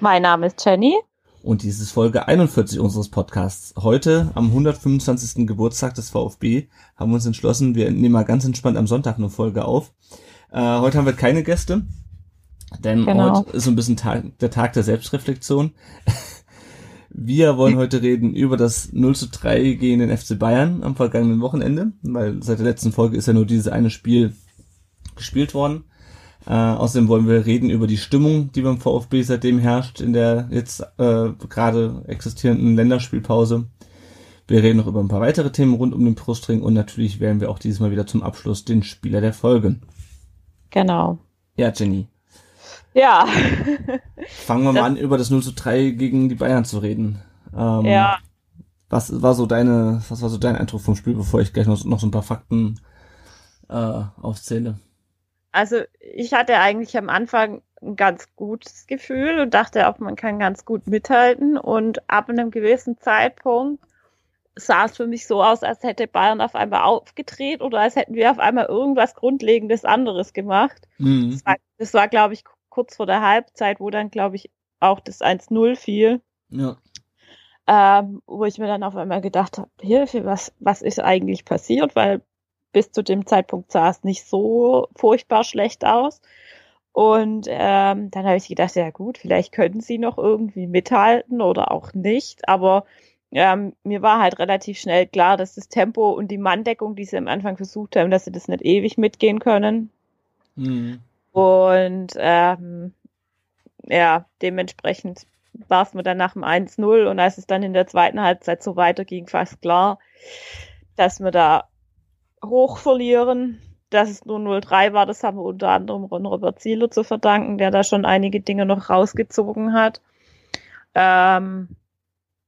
Mein Name ist Jenny. Und dies ist Folge 41 unseres Podcasts. Heute, am 125. Geburtstag des VfB, haben wir uns entschlossen, wir nehmen mal ganz entspannt am Sonntag eine Folge auf. Äh, heute haben wir keine Gäste, denn Genau. heute ist so ein bisschen Tag, der Tag der Selbstreflexion. Wir wollen heute reden über das 0 zu 3 gegen den FC Bayern am vergangenen Wochenende, weil seit der letzten Folge ist ja nur dieses eine Spiel gespielt worden. Äh, außerdem wollen wir reden über die Stimmung, die beim VfB seitdem herrscht in der jetzt äh, gerade existierenden Länderspielpause. Wir reden noch über ein paar weitere Themen rund um den Brustring und natürlich wählen wir auch dieses Mal wieder zum Abschluss den Spieler der Folge. Genau. Ja, Jenny, Ja. fangen wir mal an, über das 0 zu 3 gegen die Bayern zu reden. Ähm, ja. Was war so deine, was war so dein Eindruck vom Spiel, bevor ich gleich noch, noch so ein paar Fakten äh, aufzähle? Also ich hatte eigentlich am Anfang ein ganz gutes Gefühl und dachte auch, man kann ganz gut mithalten. Und ab einem gewissen Zeitpunkt sah es für mich so aus, als hätte Bayern auf einmal aufgedreht oder als hätten wir auf einmal irgendwas Grundlegendes anderes gemacht. Mhm. Das war, das war glaube ich, kurz vor der Halbzeit, wo dann, glaube ich, auch das 1-0 fiel. Ja. ähm, wo ich mir dann auf einmal gedacht habe, Hilfe, was, was ist eigentlich passiert? Weil bis zu dem Zeitpunkt sah es nicht so furchtbar schlecht aus. Und ähm, dann habe ich gedacht, ja gut, vielleicht können sie noch irgendwie mithalten oder auch nicht. Aber ähm, mir war halt relativ schnell klar, dass das Tempo und die Manndeckung, die sie am Anfang versucht haben, dass sie das nicht ewig mitgehen können. Mhm. Und ähm, ja, dementsprechend war es mir dann nach dem 1-0 und als es dann in der zweiten Halbzeit so weiterging, fast klar, dass wir da hoch verlieren. Dass es nur 0-3 war, das haben wir unter anderem Ron Robert Zieler zu verdanken, der da schon einige Dinge noch rausgezogen hat. Ähm,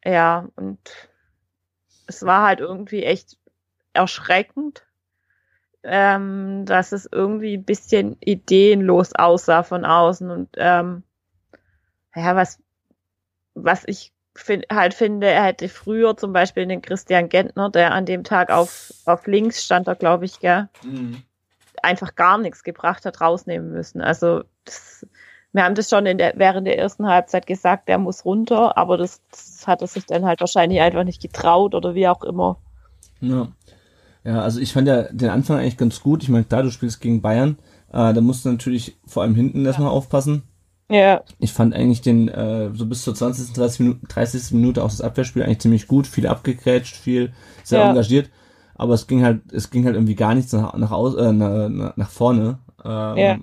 ja, und es war halt irgendwie echt erschreckend, ähm, dass es irgendwie ein bisschen ideenlos aussah von außen und ähm, ja, was, was ich fin halt finde, er hätte früher zum Beispiel den Christian Gentner, der an dem Tag auf, auf links stand, da glaube ich, gell, Mhm. einfach gar nichts gebracht hat, rausnehmen müssen. Also das, wir haben das schon der, während der ersten Halbzeit gesagt, der muss runter, aber das, das hat er sich dann halt wahrscheinlich einfach nicht getraut oder wie auch immer. Ja. Ja, also ich fand ja den Anfang eigentlich ganz gut. Ich meine, klar, du spielst gegen Bayern, äh, da musst du natürlich vor allem hinten erstmal aufpassen. Ja, Ich fand eigentlich den, äh, so bis zur 20., 30. Minute, 30. Minute auch das Abwehrspiel eigentlich ziemlich gut, viel abgegrätscht, viel sehr Ja. engagiert. Aber es ging halt, es ging halt irgendwie gar nichts nach, nach, aus, äh, nach, nach vorne. Ähm, Ja.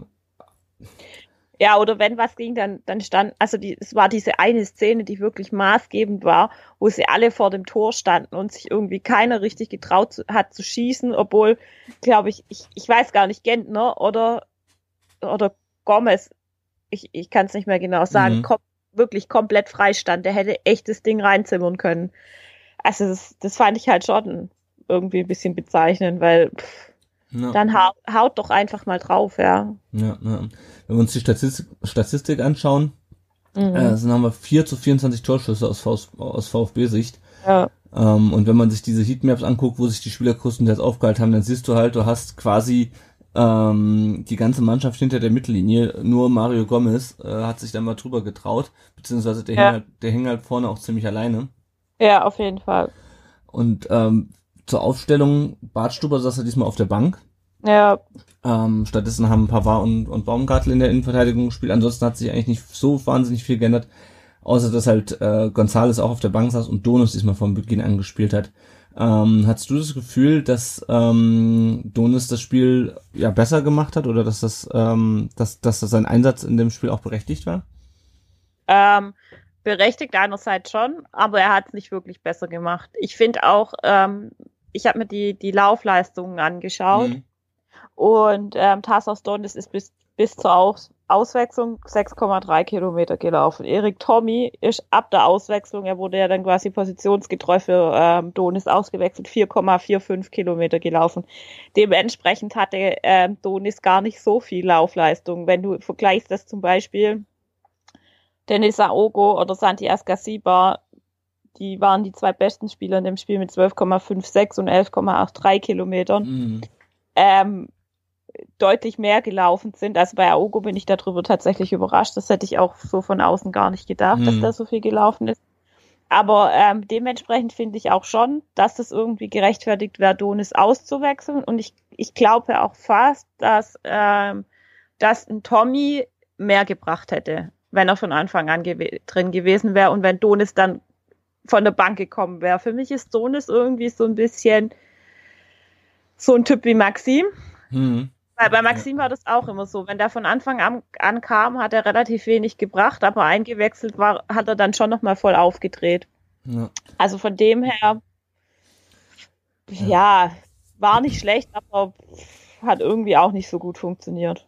Ja, oder wenn was ging, dann, dann stand, also die, es war diese eine Szene, die wirklich maßgebend war, wo sie alle vor dem Tor standen und sich irgendwie keiner richtig getraut zu, hat zu schießen, obwohl, glaube ich, ich, ich weiß gar nicht, Gentner oder, oder Gomez, ich, ich kann es nicht mehr genau sagen, Mhm. kom wirklich komplett frei stand. Der hätte echt das Ding reinzimmern können. Also das, das fand ich halt schon irgendwie ein bisschen bezeichnend, weil pff, Ja. dann hau, haut doch einfach mal drauf, ja. Ja, ja. Wenn wir uns die Statistik, Statistik anschauen, Mhm. äh, dann haben wir 4 zu 24 Torschüsse aus VfB-Sicht. ja. Ähm, und wenn man sich diese Heatmaps anguckt, wo sich die Spieler größtenteils aufgehalten haben, dann siehst du halt, du hast quasi ähm, die ganze Mannschaft hinter der Mittellinie. Nur Mario Gomez äh, hat sich da mal drüber getraut, beziehungsweise der, Ja. hing halt, der hing halt vorne auch ziemlich alleine. Ja, auf jeden Fall. Und ähm, zur Aufstellung, Bartstuber saß er diesmal auf der Bank. Ja, Ähm, stattdessen haben Pavard und, und Baumgartel in der Innenverteidigung gespielt. Ansonsten hat sich eigentlich nicht so wahnsinnig viel geändert, außer dass halt äh, Gonzales auch auf der Bank saß und Donis diesmal von Beginn an gespielt hat. Ähm, hast du das Gefühl, dass ähm, Donis das Spiel ja besser gemacht hat oder dass das, ähm, dass, dass das sein Einsatz in dem Spiel auch berechtigt war? ähm, berechtigt einerseits schon, aber er hat es nicht wirklich besser gemacht. Ich finde auch, ähm, ich habe mir die, die Laufleistungen angeschaut Mhm. und ähm, Tassos Donis ist bis, bis zur Aus Auswechslung 6,3 Kilometer gelaufen. Erik Tommy ist ab der Auswechslung, er wurde ja dann quasi positionsgetreu für ähm, Donis ausgewechselt, 4,45 Kilometer gelaufen. Dementsprechend hatte ähm, Donis gar nicht so viel Laufleistung. Wenn du vergleichst das zum Beispiel Denis Aogo oder Santi Ascasiba, die waren die zwei besten Spieler in dem Spiel mit 12,56 und 11,83 Kilometern. Mhm. Ähm, deutlich mehr gelaufen sind. Also bei Aogo bin ich darüber tatsächlich überrascht. Das hätte ich auch so von außen gar nicht gedacht, Mhm. dass da so viel gelaufen ist. Aber ähm, dementsprechend finde ich auch schon, dass das irgendwie gerechtfertigt wäre, Donis auszuwechseln. Und ich, ich glaube auch fast, dass, ähm, dass ein Tommy mehr gebracht hätte, wenn er von Anfang an gew drin gewesen wäre und wenn Donis dann von der Bank gekommen wäre. Für mich ist Donis irgendwie so ein bisschen so ein Typ wie Maxim. Mhm. Weil bei Maxim war das auch immer so. Wenn der von Anfang an, an kam, hat er relativ wenig gebracht, aber eingewechselt war, hat er dann schon nochmal voll aufgedreht. Ja. Also von dem her, ja, war nicht schlecht, aber hat irgendwie auch nicht so gut funktioniert.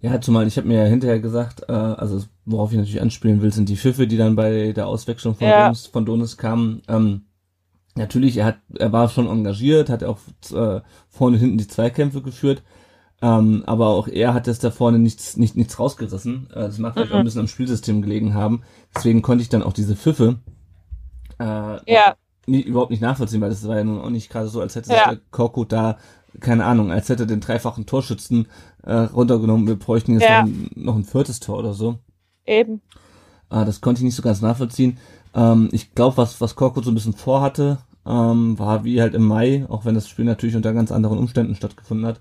Ja, zumal ich habe mir ja hinterher gesagt, äh, also worauf ich natürlich anspielen will, sind die Pfiffe, die dann bei der Auswechslung von, Ja. Donis, von Donis kamen. Ähm, natürlich, er hat, er war schon engagiert, hat auch äh, vorne und hinten die Zweikämpfe geführt, ähm, aber auch er hat jetzt da vorne nichts, nicht, nichts rausgerissen. Äh, das mag vielleicht auch ein bisschen am Spielsystem gelegen haben. Deswegen konnte ich dann auch diese Pfiffe äh, Ja, nie, überhaupt nicht nachvollziehen, weil das war ja nun auch nicht gerade so, als hätte Ja. Korkut da, keine Ahnung, als hätte er den dreifachen Torschützen äh, runtergenommen, wir bräuchten jetzt Ja. noch, ein, noch ein viertes Tor oder so. eben. Äh, das konnte ich nicht so ganz nachvollziehen. Ähm, ich glaube, was, was Korkut so ein bisschen vorhatte, ähm, war wie halt im Mai, auch wenn das Spiel natürlich unter ganz anderen Umständen stattgefunden hat,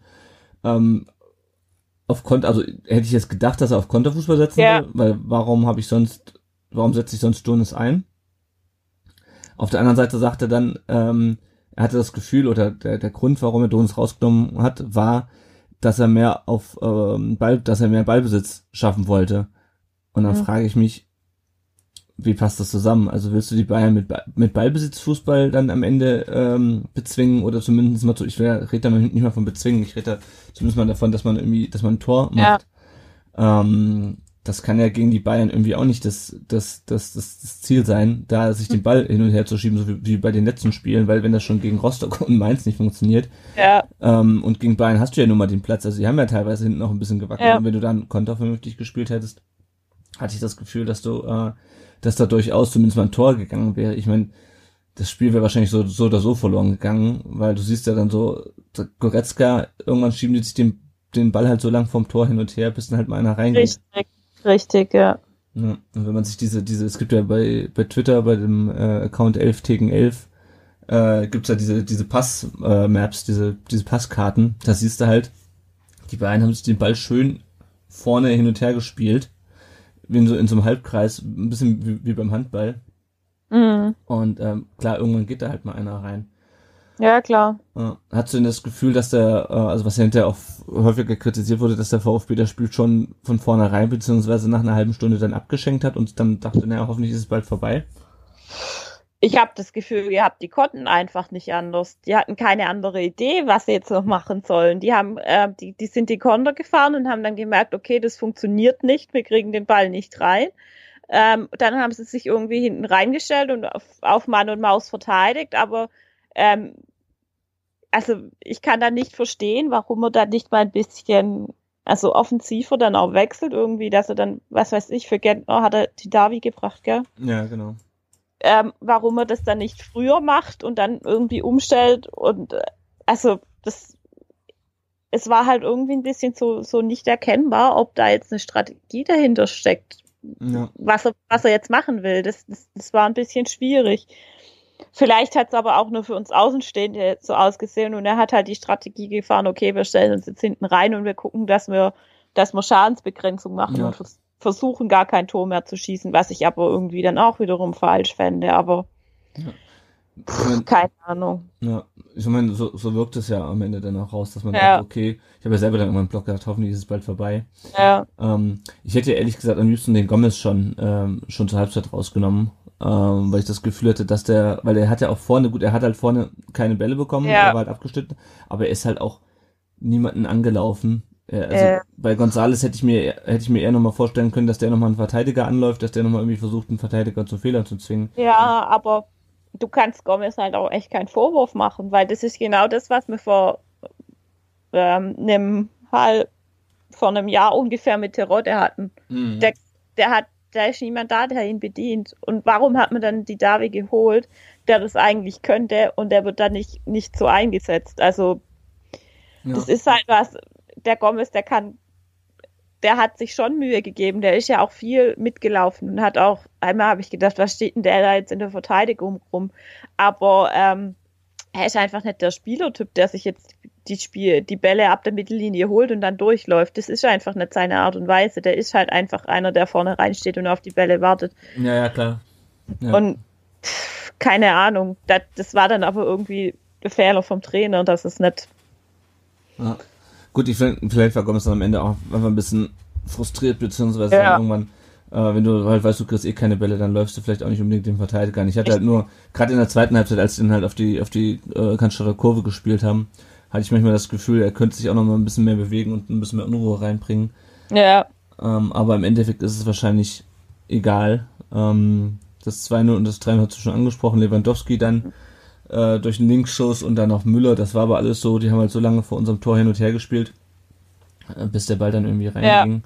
ähm, auf Konter, also hätte ich jetzt gedacht, dass er auf Konterfußball setzen Ja. will, weil warum habe ich sonst, warum setze ich sonst Jonas ein? Auf der anderen Seite sagte er dann, ähm, er hatte das Gefühl oder der, der Grund, warum er Donis rausgenommen hat, war, dass er mehr auf ähm, Ball, dass er mehr Ballbesitz schaffen wollte. Und dann Mhm. frage ich mich, wie passt das zusammen? Also willst du die Bayern mit, mit Ballbesitzfußball dann am Ende ähm, bezwingen oder zumindest mal so, ich rede da nicht mal von bezwingen, ich rede da zumindest mal davon, dass man irgendwie, dass man ein Tor Ja. macht. Ähm, das kann ja gegen die Bayern irgendwie auch nicht das, das, das, das, das Ziel sein, da sich den Ball hin und her zu schieben, so wie, wie bei den letzten Spielen, weil wenn das schon gegen Rostock und Mainz nicht funktioniert, Ja, ähm, und gegen Bayern hast du ja nun mal den Platz, also die haben ja teilweise hinten noch ein bisschen gewackelt Ja. und wenn du dann Konter vernünftig gespielt hättest, hatte ich das Gefühl, dass du, äh, dass da durchaus zumindest mal ein Tor gegangen wäre. Ich meine, das Spiel wäre wahrscheinlich so, so oder so verloren gegangen, weil du siehst ja dann so, Goretzka, irgendwann schieben die sich den, den Ball halt so lang vom Tor hin und her, bis dann halt mal einer reingeht. richtig, richtig, ja. Ja, und wenn man sich diese, diese, es gibt ja bei, bei Twitter, bei dem äh, Account 11 gegen 11, äh, gibt's ja diese, diese Pass-Maps, äh, diese, diese Passkarten, da siehst du halt, die beiden haben sich den Ball schön vorne hin und her gespielt, in so, in so einem Halbkreis, ein bisschen wie, wie beim Handball. Mhm. Und ähm, klar, irgendwann geht da halt mal einer rein. Ja, klar. Hast du denn das Gefühl, dass der, äh, also was ja hinterher auch häufiger kritisiert wurde, dass der VfB das Spiel schon von vornherein beziehungsweise nach einer halben Stunde dann abgeschenkt hat und dann dachte, naja, hoffentlich ist es bald vorbei? Ich habe das Gefühl gehabt, die konnten einfach nicht anders. Die hatten keine andere Idee, was sie jetzt noch machen sollen. Die haben, äh, die, die sind die Konter gefahren und haben dann gemerkt, okay, das funktioniert nicht, wir kriegen den Ball nicht rein. Ähm, dann haben sie sich irgendwie hinten reingestellt und auf, auf Mann und Maus verteidigt, aber ähm, also ich kann da nicht verstehen, warum er da nicht mal ein bisschen, also offensiver dann auch wechselt irgendwie, dass er dann, was weiß ich, für Gentner hat er die Davi gebracht, gell? Ja, genau. Ähm, warum er das dann nicht früher macht und dann irgendwie umstellt und äh, also das es war halt irgendwie ein bisschen so so nicht erkennbar, ob da jetzt eine Strategie dahinter steckt, Ja. was er was er jetzt machen will. Das das, das war ein bisschen schwierig. Vielleicht hat es aber auch nur für uns Außenstehende jetzt so ausgesehen und er hat halt die Strategie gefahren, okay, wir stellen uns jetzt hinten rein und wir gucken, dass wir, dass wir Schadensbegrenzung machen Ja. und versuchen gar kein Tor mehr zu schießen, was ich aber irgendwie dann auch wiederum falsch fände, aber Ich mein, keine Ahnung. ja, ich meine, so, so wirkt es ja am Ende dann auch raus, dass man Ja. sagt, okay, ich habe ja selber dann irgendwann einen Blog gedacht, hoffentlich ist es bald vorbei. Ja, Ähm, ich hätte ja ehrlich gesagt am liebsten den Gomez schon, ähm, schon zur Halbzeit rausgenommen, ähm, weil ich das Gefühl hatte, dass der, weil er hat ja auch vorne, gut, er hat halt vorne keine Bälle bekommen, Ja. er war halt abgeschnitten, aber er ist halt auch niemanden angelaufen. Ja, also Äh. bei Gonzales hätte ich mir hätte ich mir eher nochmal vorstellen können, dass der nochmal einen Verteidiger anläuft, dass der nochmal irgendwie versucht, einen Verteidiger zu Fehlern zu zwingen. Ja, aber du kannst Gomez halt auch echt keinen Vorwurf machen, weil das ist genau das, was wir vor ähm, einem halb, vor einem Jahr ungefähr mit Terodde hatten. Mhm. Der, der hat, da ist niemand da, der ihn bedient. Und warum hat man dann die Davi geholt, der das eigentlich könnte und der wird dann nicht, nicht so eingesetzt? Also, Ja. das ist halt was, der Gomez, der kann, der hat sich schon Mühe gegeben, der ist ja auch viel mitgelaufen und hat auch, einmal habe ich gedacht, was steht denn der da jetzt in der Verteidigung rum? Aber ähm, er ist einfach nicht der Spielertyp, der sich jetzt die Spiel, die Bälle ab der Mittellinie holt und dann durchläuft. Das ist einfach nicht seine Art und Weise. Der ist halt einfach einer, der vorne reinsteht und auf die Bälle wartet. ja, ja, klar. Ja. Und pff, keine Ahnung, das, das war dann aber irgendwie der Fehler vom Trainer, dass es nicht. Ja. Gut, ich find, vielleicht war Gomez dann am Ende auch einfach ein bisschen frustriert, beziehungsweise Ja. irgendwann, äh, wenn du halt weißt, du kriegst eh keine Bälle, dann läufst du vielleicht auch nicht unbedingt den Verteidiger an. Ich hatte halt nur, gerade in der zweiten Halbzeit, als die dann halt auf die, auf die äh, Cannstatter Kurve gespielt haben, hatte ich manchmal das Gefühl, er könnte sich auch noch mal ein bisschen mehr bewegen und ein bisschen mehr Unruhe reinbringen. Ja, Ähm, aber im Endeffekt ist es wahrscheinlich egal. Ähm, das 2-0 und das 3-0 hast du schon angesprochen. Lewandowski dann äh, durch einen Linksschuss und dann auch Müller. Das war aber alles so. Die haben halt so lange vor unserem Tor hin und her gespielt, äh, bis der Ball dann irgendwie reinging.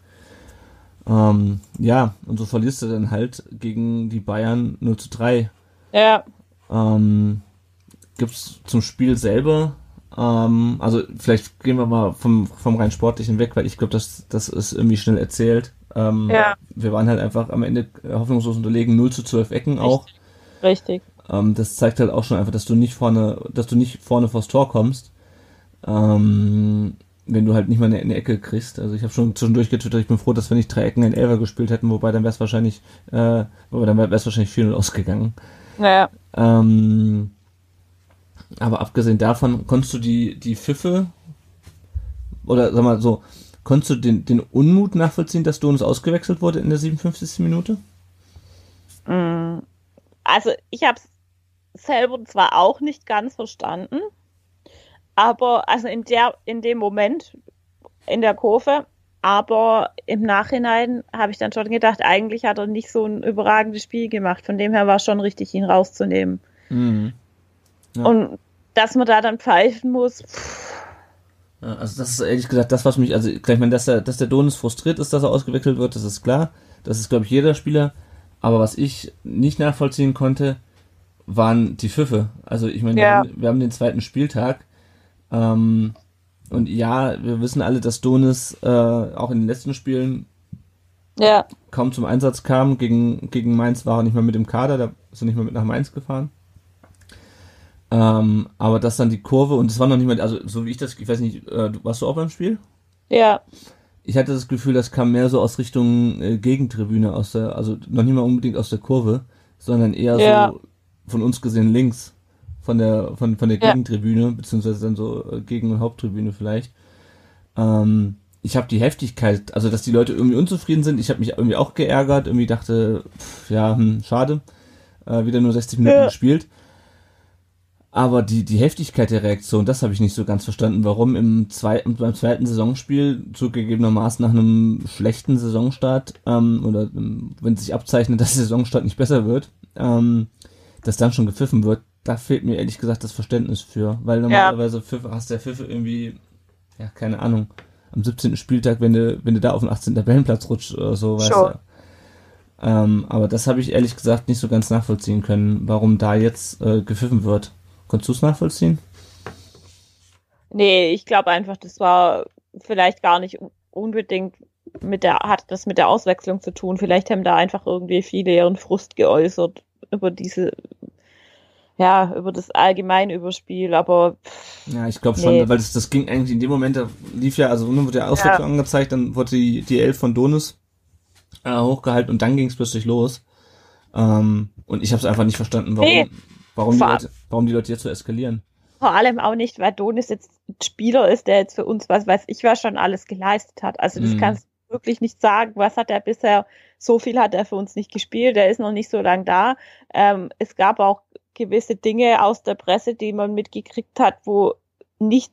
Ja. Ähm, ja, und so verlierst du dann halt gegen die Bayern 0 zu 3. ja, Ähm, gibt's zum Spiel selber, ähm, also vielleicht gehen wir mal vom, vom rein sportlichen weg, weil ich glaube, das, das ist irgendwie schnell erzählt. Ähm, Ja. Wir waren halt einfach am Ende hoffnungslos unterlegen, 0 zu 12 Ecken auch. richtig. Ähm, das zeigt halt auch schon einfach, dass du nicht vorne, dass du nicht vorne vors Tor kommst. Ähm, wenn du halt nicht mal eine, eine Ecke kriegst. Also ich habe schon zwischendurch getwittert, ich bin froh, dass wir nicht drei Ecken in Elfer gespielt hätten, wobei dann wäre es wahrscheinlich, äh, wobei dann wäre es wahrscheinlich 4-0 ausgegangen. Ja, Ähm, aber abgesehen davon, konntest du die, die Pfiffe, oder sag mal so, konntest du den, den Unmut nachvollziehen, dass Donis ausgewechselt wurde in der 57. Minute? also ich habe es selber zwar auch nicht ganz verstanden, aber also in der in dem Moment in der Kurve, aber im Nachhinein habe ich dann schon gedacht, eigentlich hat er nicht so ein überragendes Spiel gemacht. Von dem her war es schon richtig, ihn rauszunehmen. Mhm. Ja. Und dass man da dann pfeifen muss, pff, Also das ist ehrlich gesagt das, was mich, also ich meine, dass der, dass der Donis frustriert ist, dass er ausgewechselt wird, das ist klar. Das ist, glaube ich, jeder Spieler. Aber was ich nicht nachvollziehen konnte, waren die Pfiffe. Also ich meine, wir, Ja. haben, wir haben den zweiten Spieltag. Ähm, und ja, wir wissen alle, dass Donis äh, auch in den letzten Spielen ja, kaum zum Einsatz kam. Gegen, gegen Mainz war er nicht mehr mit im Kader, da ist er nicht mehr mit nach Mainz gefahren. Ähm, aber das dann die Kurve und es war noch nicht mal, also so wie ich das, ich weiß nicht, äh, warst du auch beim Spiel? ja, Ich hatte das Gefühl, das kam mehr so aus Richtung äh, Gegentribüne, aus der, also noch nicht mal unbedingt aus der Kurve, sondern eher Ja. so von uns gesehen links von der von von der Ja. Gegentribüne beziehungsweise dann so äh, Gegen- und Haupttribüne vielleicht. Ähm, ich habe die Heftigkeit, also dass die Leute irgendwie unzufrieden sind. Ich habe mich irgendwie auch geärgert, irgendwie dachte, pff, ja, hm, schade, äh, wieder nur 60 Minuten Ja. gespielt. Aber die, die Heftigkeit der Reaktion, das habe ich nicht so ganz verstanden, warum im zweiten, beim zweiten Saisonspiel zugegebenermaßen nach einem schlechten Saisonstart, ähm, oder ähm, wenn sich abzeichnet, dass der Saisonstart nicht besser wird, ähm, dass dann schon gepfiffen wird, da fehlt mir ehrlich gesagt das Verständnis für. Weil normalerweise Pfiffe, hast der Pfiffe irgendwie, ja, keine Ahnung, am 17. Spieltag, wenn du, wenn du da auf den 18. Tabellenplatz rutscht oder so, weißt Schon. du. Ähm, aber das habe ich ehrlich gesagt nicht so ganz nachvollziehen können, warum da jetzt äh, gepfiffen wird. Konntest du es nachvollziehen? Nee, ich glaube einfach, das war vielleicht gar nicht un- unbedingt mit der, hat das mit der Auswechslung zu tun. Vielleicht haben da einfach irgendwie viele ihren Frust geäußert über diese, ja, über das allgemeine Überspiel, aber pff, Ja, ich glaube schon, Nee. weil das, das ging eigentlich in dem Moment, da lief ja, also nun wurde der Auswechslung angezeigt, dann wurde die, die Elf von Donis äh, hochgehalten und dann ging es plötzlich los. Ähm, und ich habe es einfach nicht verstanden, warum, Nee. warum, die Leute, warum die Leute jetzt so eskalieren. vor allem auch nicht, weil Donis jetzt ein Spieler ist, der jetzt für uns, was weiß ich, was schon alles geleistet hat. Also das Mhm. kannst du wirklich nicht sagen. Was hat er bisher, so viel hat er für uns nicht gespielt, der ist noch nicht so lang da. Ähm, es gab auch gewisse Dinge aus der Presse, die man mitgekriegt hat, wo nicht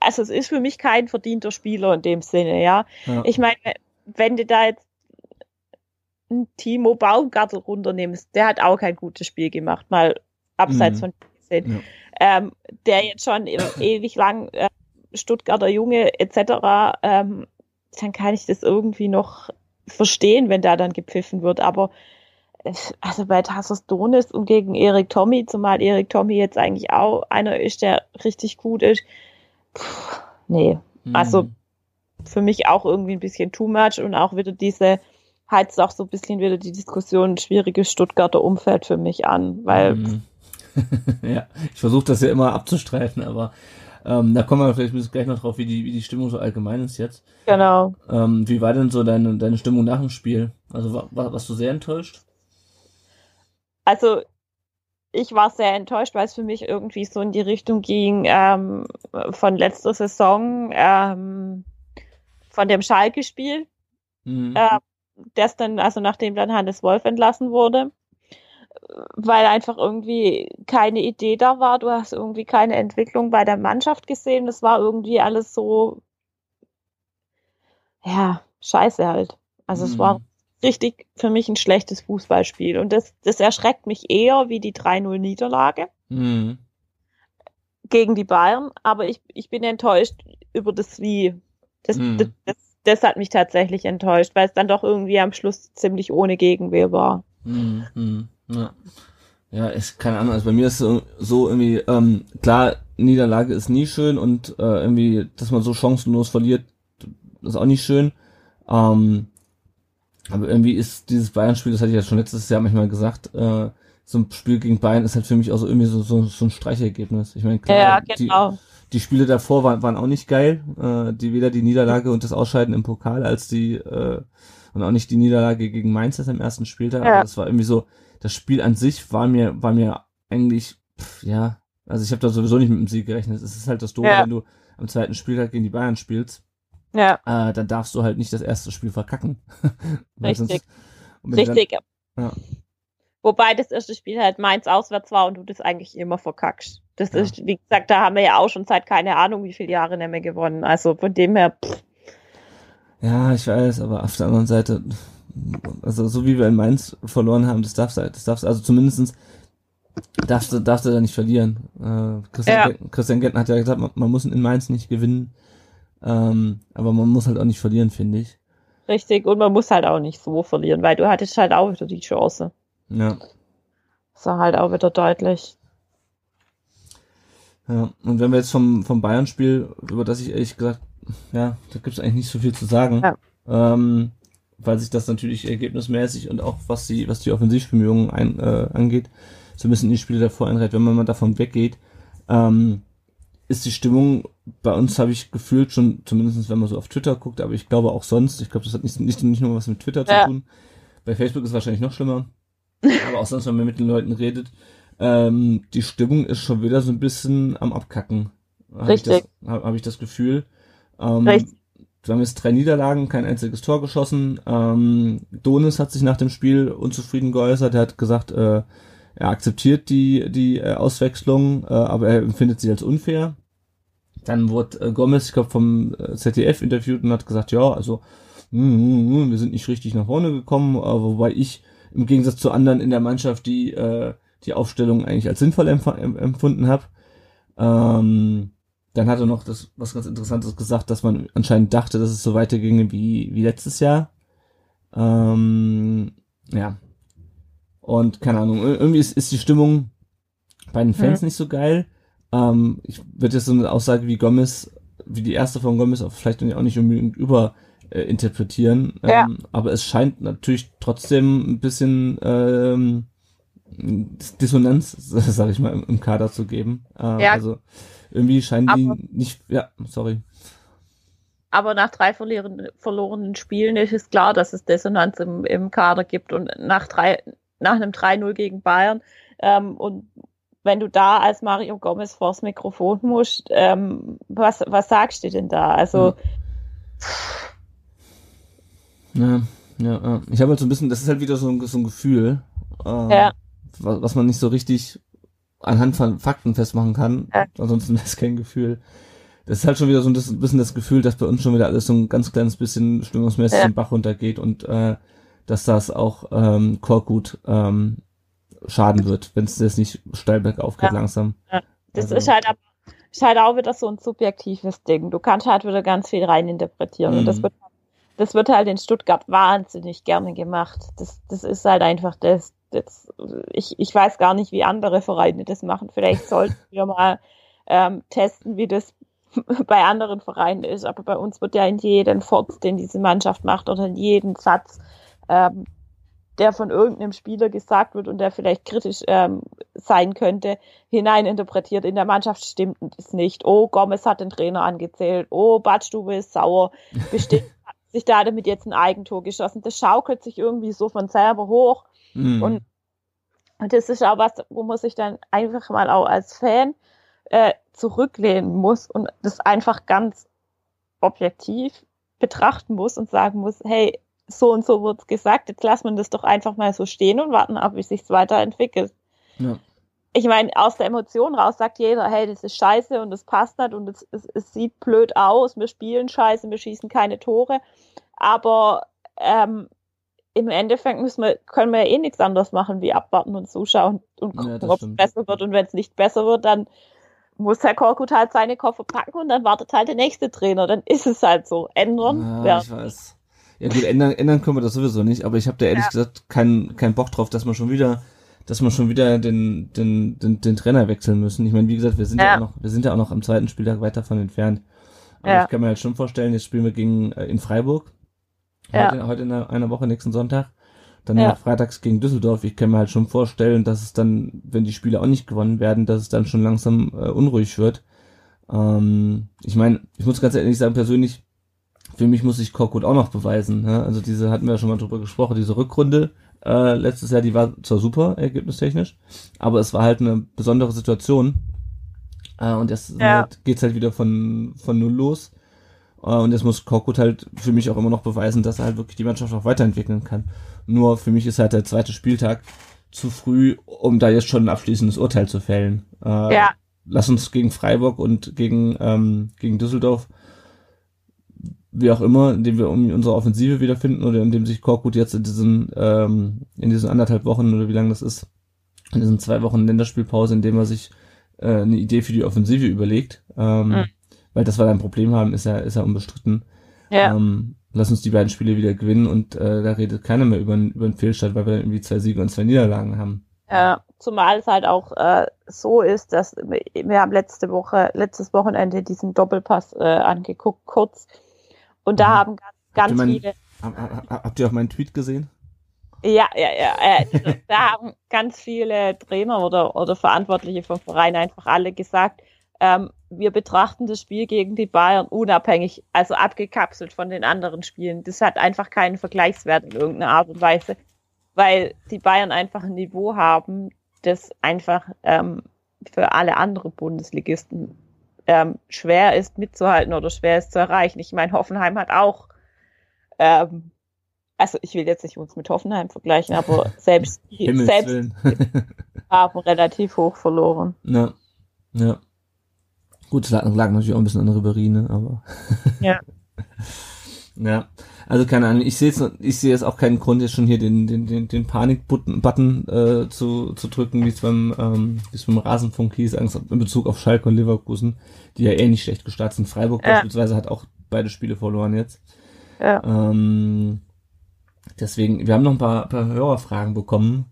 also es ist für mich kein verdienter Spieler in dem Sinne, ja. Ja. Ich meine, wenn du da jetzt einen Timo Baumgartel runternimmst, der hat auch kein gutes Spiel gemacht, mal abseits Mhm. von gesehen. Ja. Ähm, der jetzt schon e- ewig lang äh, Stuttgarter Junge etc., ähm, dann kann ich das irgendwie noch verstehen, wenn da dann gepfiffen wird. Aber äh, also bei Tassos Donis und gegen Erik Tommy, zumal Erik Tommy jetzt eigentlich auch einer ist, der richtig gut ist. Puh, nee, also Mhm. für mich auch irgendwie ein bisschen too much und auch wieder diese, heizt auch so ein bisschen wieder die Diskussion, schwieriges Stuttgarter Umfeld für mich an, weil Mhm. ja, ich versuche das ja immer abzustreiten, aber ähm, da kommen wir vielleicht gleich noch drauf, wie die, wie die Stimmung so allgemein ist jetzt. genau. Ähm, wie war denn so deine, deine Stimmung nach dem Spiel? Also war, war, warst du sehr enttäuscht? Also ich war sehr enttäuscht, weil es für mich irgendwie so in die Richtung ging ähm, von letzter Saison, ähm, von dem Schalke-Spiel, Mhm. äh, das dann, also nachdem dann Hannes Wolf entlassen wurde, weil einfach irgendwie keine Idee da war, du hast irgendwie keine Entwicklung bei der Mannschaft gesehen, das war irgendwie alles so, ja, scheiße halt. Also es Mhm. war richtig für mich ein schlechtes Fußballspiel und das, das erschreckt mich eher wie die 3-0-Niederlage Mhm. gegen die Bayern, aber ich, ich bin enttäuscht über das Wie. Das, Mhm. das, das, das hat mich tatsächlich enttäuscht, weil es dann doch irgendwie am Schluss ziemlich ohne Gegenwehr war. Mhm. Ja. Ja, ich keine Ahnung, also bei mir ist so, so irgendwie, ähm, klar, Niederlage ist nie schön und äh, irgendwie, dass man so chancenlos verliert, ist auch nicht schön. Ähm, aber irgendwie ist dieses Bayern-Spiel, das hatte ich ja schon letztes Jahr manchmal gesagt, äh, so ein Spiel gegen Bayern ist halt für mich auch so irgendwie so, so, so ein Streichergebnis. Ich meine, klar, Ja, die, genau. die Spiele davor waren, waren auch nicht geil. Äh, die weder die Niederlage und das Ausscheiden im Pokal als die äh, und auch nicht die Niederlage gegen Mainz jetzt im ersten Spieltag. Ja. Aber das war irgendwie so, das Spiel an sich war mir, war mir eigentlich, pff, ja, also ich habe da sowieso nicht mit dem Sieg gerechnet. Es ist halt das Doofe, Ja. wenn du am zweiten Spieltag gegen die Bayern spielst, Ja, äh, dann darfst du halt nicht das erste Spiel verkacken. Richtig. du richtig. Ja. Wobei das erste Spiel halt Mainz auswärts war und du das eigentlich immer verkackst. Das Ja. ist, wie gesagt, da haben wir ja auch schon seit keine Ahnung wie viele Jahre nicht mehr gewonnen. Also von dem her, pff, Ja, ich weiß, aber auf der anderen Seite, also so wie wir in Mainz verloren haben, das darfst du, das darfst also zumindestens darfst du, darfst du da nicht verlieren. Äh, Christian, Ja. Christian Gentner hat ja gesagt, man, man muss in Mainz nicht gewinnen, ähm, aber man muss halt auch nicht verlieren, finde ich. richtig. Und man muss halt auch nicht so verlieren, weil du hattest halt auch wieder die Chance. Ja, Das war halt auch wieder deutlich. ja. Und wenn wir jetzt vom, vom Bayern-Spiel, über das ich ehrlich gesagt, ja, da gibt's eigentlich nicht so viel zu sagen. Ja. Ähm, weil sich das natürlich ergebnismäßig und auch was die, was die Offensivbemühungen ein, äh, angeht, so ein bisschen in die Spiele davor einreiht, wenn man mal davon weggeht, ähm, ist die Stimmung bei uns, habe ich gefühlt schon, zumindest wenn man so auf Twitter guckt, aber ich glaube auch sonst, ich glaube, das hat nicht, nicht, nicht nur was mit Twitter zu Ja. tun. Bei Facebook ist es wahrscheinlich noch schlimmer. aber auch sonst, wenn man mit den Leuten redet, ähm, die Stimmung ist schon wieder so ein bisschen am Abkacken. Hab Ich Richtig. das, habe hab ich das Gefühl. Ähm, Richtig. Wir haben jetzt drei Niederlagen, kein einziges Tor geschossen. Ähm, Donis hat sich nach dem Spiel unzufrieden geäußert. Er hat gesagt, äh, er akzeptiert die, die äh, Auswechslung, äh, aber er empfindet sie als unfair. Dann wurde äh, Gomez, ich glaube, vom äh, ZDF interviewt und hat gesagt, ja, also mm, mm, mm, wir sind nicht richtig nach vorne gekommen, äh, wobei ich im Gegensatz zu anderen in der Mannschaft die äh, die Aufstellung eigentlich als sinnvoll empf em- empfunden habe. Ähm, dann hat er noch das was ganz Interessantes gesagt, dass man anscheinend dachte, dass es so weiterginge wie wie letztes Jahr. Ähm, ja. Und keine Ahnung, ir- irgendwie ist, ist die Stimmung bei den Fans Hm. nicht so geil. Ähm, ich würde jetzt so eine Aussage wie Gomez, wie die erste von Gomez, auch vielleicht auch nicht unbedingt über äh, interpretieren. Ja. Ähm, aber es scheint natürlich trotzdem ein bisschen ähm, Dissonanz, sag ich mal, im, im Kader zu geben. Äh, Ja. Also irgendwie scheinen die Aber- nicht, ja, sorry. Aber nach drei verlieren, verlorenen Spielen ist es klar, dass es Dissonanz im, im Kader gibt. Und nach, drei, nach einem 3-0 gegen Bayern ähm, und wenn du da als Mario Gomez vors Mikrofon musst, ähm, was, was sagst du denn da? Also, Ja, ja, ja. Ich habe halt so ein bisschen, das ist halt wieder so ein, so ein Gefühl, äh, Ja. was, was man nicht so richtig anhand von Fakten festmachen kann. Ja. Ansonsten ist kein Gefühl. das ist halt schon wieder so ein bisschen das Gefühl, dass bei uns schon wieder alles so ein ganz kleines bisschen stimmungsmäßig ja. den Bach runtergeht und äh, dass das auch ähm, Korkut ähm, schaden wird, wenn es das nicht steil bergauf geht ja. langsam. Ja. Das also. ist halt aber ist halt auch wieder so ein subjektives Ding. Du kannst halt wieder ganz viel reininterpretieren mhm. und das mhm. wird das wird halt in Stuttgart wahnsinnig gerne gemacht. Das, das ist halt einfach das, das ich, ich weiß gar nicht, wie andere Vereine das machen. Vielleicht sollten wir mal ähm, testen, wie das bei anderen Vereinen ist. Aber bei uns wird ja in jeden Fort, den diese Mannschaft macht, oder in jeden Satz, ähm, der von irgendeinem Spieler gesagt wird und der vielleicht kritisch ähm, sein könnte, hineininterpretiert. In der Mannschaft stimmt es nicht. Oh, Gomez hat den Trainer angezählt. Oh, Badstube ist sauer. Bestimmt sich da damit jetzt ein Eigentor geschossen. Das schaukelt sich irgendwie so von selber hoch. Mhm. Und, und das ist auch was, wo man sich dann einfach mal auch als Fan äh, zurücklehnen muss und das einfach ganz objektiv betrachten muss und sagen muss, hey, so und so wird's gesagt, jetzt lassen wir das doch einfach mal so stehen und warten ab, wie sich's weiterentwickelt. Ja. Ich meine, aus der Emotion raus sagt jeder, hey, das ist scheiße und das passt nicht und es, es, es sieht blöd aus, wir spielen scheiße, wir schießen keine Tore, aber ähm, im Endeffekt müssen wir, können wir ja eh nichts anderes machen, wie abwarten und zuschauen und gucken, ja, ob es besser wird und wenn es nicht besser wird, dann muss Herr Korkut halt seine Koffer packen und dann wartet halt der nächste Trainer. Dann ist es halt so. Ändern. Ja, ich weiß. Ja gut, ändern, ändern können wir das sowieso nicht, aber ich habe da ehrlich ja. gesagt keinen keinen Bock drauf, dass man schon wieder, dass man schon wieder den, den, den, den Trainer wechseln müssen. Ich meine, wie gesagt, wir sind ja. ja auch noch, wir sind ja auch noch am zweiten Spieltag weit davon entfernt. Aber ja. ich kann mir halt schon vorstellen, jetzt spielen wir gegen äh, in Freiburg. Heute, ja. heute in einer, Woche, nächsten Sonntag. Dann ja. freitags gegen Düsseldorf. Ich kann mir halt schon vorstellen, dass es dann, wenn die Spiele auch nicht gewonnen werden, dass es dann schon langsam äh, unruhig wird. Ähm, ich meine, ich muss ganz ehrlich sagen, persönlich, für mich muss sich Korkut auch noch beweisen. Ne? Also diese hatten wir ja schon mal drüber gesprochen, diese Rückrunde äh, letztes Jahr, die war zwar super, ergebnistechnisch, aber es war halt eine besondere Situation. Äh, und jetzt ja. halt, geht's halt wieder von, von null los. Äh, und jetzt muss Korkut halt für mich auch immer noch beweisen, dass er halt wirklich die Mannschaft auch weiterentwickeln kann. Nur für mich ist halt der zweite Spieltag zu früh, um da jetzt schon ein abschließendes Urteil zu fällen. Äh, ja. Lass uns gegen Freiburg und gegen, ähm, gegen Düsseldorf, wie auch immer, indem wir unsere Offensive wiederfinden oder indem sich Korkut jetzt in diesen, ähm, in diesen anderthalb Wochen oder wie lange das ist, in diesen zwei Wochen Länderspielpause, indem er sich äh, eine Idee für die Offensive überlegt. Ähm, mhm. Weil das, was wir ein Problem haben, ist ja, ist ja unbestritten. Ja. Ähm, lass uns die beiden Spiele wieder gewinnen und äh, da redet keiner mehr über, über einen Fehlstart, weil wir dann irgendwie zwei Siege und zwei Niederlagen haben. Ja, zumal es halt auch äh, so ist, dass wir haben letzte Woche, letztes Wochenende diesen Doppelpass äh, angeguckt, kurz. Und da mhm. haben ganz, ganz habt viele. Mein, habt ihr auch meinen Tweet gesehen? Ja, ja, ja. Äh, da haben ganz viele Trainer oder, oder Verantwortliche vom Verein einfach alle gesagt, ähm, wir betrachten das Spiel gegen die Bayern unabhängig, also abgekapselt von den anderen Spielen. Das hat einfach keinen Vergleichswert in irgendeiner Art und Weise, weil die Bayern einfach ein Niveau haben, das einfach ähm, für alle anderen Bundesligisten ähm, schwer ist mitzuhalten oder schwer ist zu erreichen. Ich meine, Hoffenheim hat auch, ähm, also ich will jetzt nicht uns mit Hoffenheim vergleichen, aber selbst selbst haben relativ hoch verloren. Ja, ja. Gut, es lag, lag natürlich auch ein bisschen an Ribery, ne, aber. Ja. ja. Also keine Ahnung, ich sehe jetzt, ich sehe jetzt auch keinen Grund, jetzt schon hier den, den, den, den Panik-Button äh, zu, zu drücken, wie es beim, ähm, wie es beim Rasenfunk hieß, in Bezug auf Schalke und Leverkusen, die ja eh nicht schlecht gestartet sind. Freiburg ja. beispielsweise hat auch beide Spiele verloren jetzt. Ja. Ähm, Deswegen, wir haben noch ein paar, paar Hörerfragen bekommen.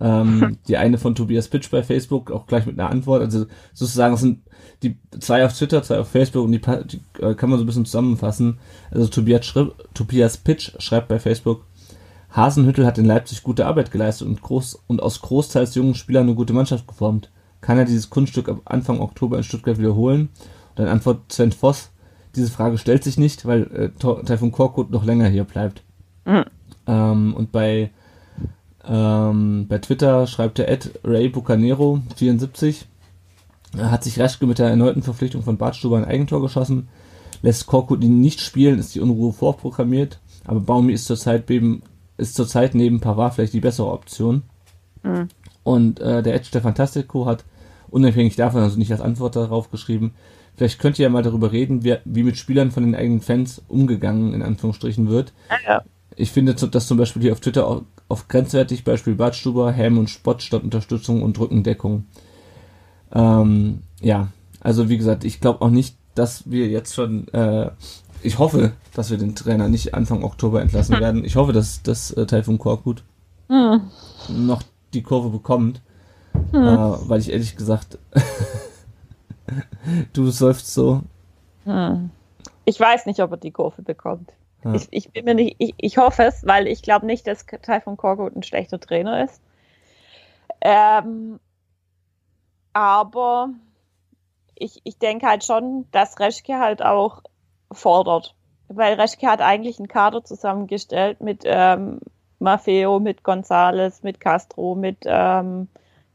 Ähm, die eine von Tobias Pitch bei Facebook, auch gleich mit einer Antwort. Also sozusagen sind die zwei auf Twitter, zwei auf Facebook und die, die äh, kann man so ein bisschen zusammenfassen. Also Tobias, Schripp, Tobias Pitch schreibt bei Facebook, Hasenhüttel hat in Leipzig gute Arbeit geleistet und, groß, und aus großteils jungen Spielern eine gute Mannschaft geformt. Kann er dieses Kunststück ab Anfang Oktober in Stuttgart wiederholen? Und dann antwortet Sven Voss, diese Frage stellt sich nicht, weil äh, Taifun Korkut noch länger hier bleibt. Mhm. Ähm, und bei, ähm, bei Twitter schreibt der Ed Ray Bucanero 74 er hat sich Reschke mit der erneuten Verpflichtung von Bartstuber ein Eigentor geschossen. Lässt Korkut ihn nicht spielen, ist die Unruhe vorprogrammiert. Aber Baumi ist zurzeit neben, ist zurzeit neben Pavard vielleicht die bessere Option. Mhm. Und äh, der Edge der Fantastico hat unabhängig davon, also nicht als Antwort darauf geschrieben, Vielleicht könnt ihr ja mal darüber reden, wie, wie mit Spielern von den eigenen Fans umgegangen, in Anführungsstrichen, wird. Ja. Ich finde, dass zum Beispiel hier auf Twitter auch auf grenzwertig, Beispiel Badstuber, Helm und Spott statt Unterstützung und Rückendeckung. Ähm, ja, also wie gesagt, ich glaube auch nicht, dass wir jetzt schon, äh, ich hoffe, dass wir den Trainer nicht Anfang Oktober entlassen Hm. werden. Ich hoffe, dass das äh, Taifun Korkut Hm. noch die Kurve bekommt, Hm. äh, weil ich ehrlich gesagt, du säufst so. Hm. Ich weiß nicht, ob er die Kurve bekommt. Ja. Ich, ich bin mir nicht, ich, ich hoffe es, weil ich glaube nicht, dass Taifun Korkut ein schlechter Trainer ist. Ähm, aber ich, ich denke halt schon, dass Reschke halt auch fordert. Weil Reschke hat eigentlich einen Kader zusammengestellt mit ähm, Maffeo, mit Gonzales, mit Castro, mit ähm,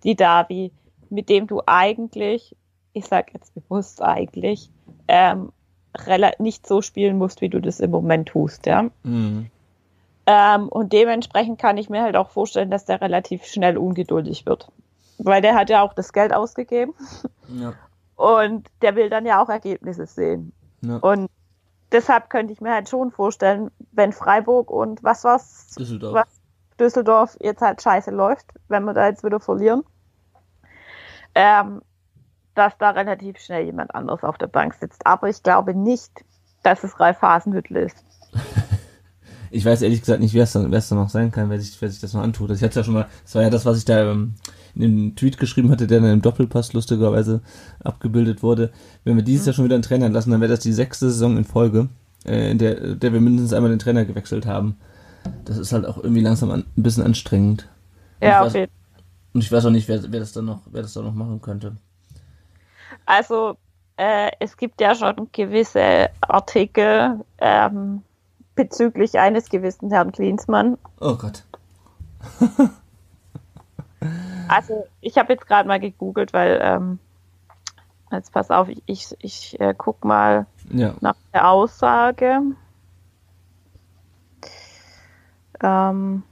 Didavi, mit dem du eigentlich, ich sag jetzt bewusst eigentlich, ähm, nicht so spielen musst, wie du das im Moment tust, ja. Mhm. Ähm, und dementsprechend kann ich mir halt auch vorstellen, dass der relativ schnell ungeduldig wird. Weil der hat ja auch das Geld ausgegeben Ja. und der will dann ja auch Ergebnisse sehen. Ja. Und deshalb könnte ich mir halt schon vorstellen, wenn Freiburg und was war's, Düsseldorf. was Düsseldorf jetzt halt scheiße läuft, wenn wir da jetzt wieder verlieren, ähm, dass da relativ schnell jemand anderes auf der Bank sitzt. Aber ich glaube nicht, dass es Ralf Hasenhüttl ist. Ich weiß ehrlich gesagt nicht, wer es dann, wer es dann noch sein kann, wer sich, wer sich das noch antut. Ich hatte ja schon mal, das war ja das, was ich da ähm, in dem Tweet geschrieben hatte, der dann im Doppelpass lustigerweise abgebildet wurde. Wenn wir dieses Jahr schon wieder einen Trainer entlassen, dann wäre das die sechste Saison in Folge, äh, in der, der wir mindestens einmal den Trainer gewechselt haben. Das ist halt auch irgendwie langsam an, ein bisschen anstrengend. Und Ja, jeden Und ich weiß auch nicht, wer, wer das dann noch, wer das dann noch machen könnte. Also äh, es gibt ja schon gewisse Artikel ähm, bezüglich eines gewissen Herrn Klinsmann. Oh Gott. Also ich habe jetzt gerade mal gegoogelt, weil ähm, jetzt pass auf, ich, ich, ich äh, guck mal Ja. nach der Aussage. Ähm,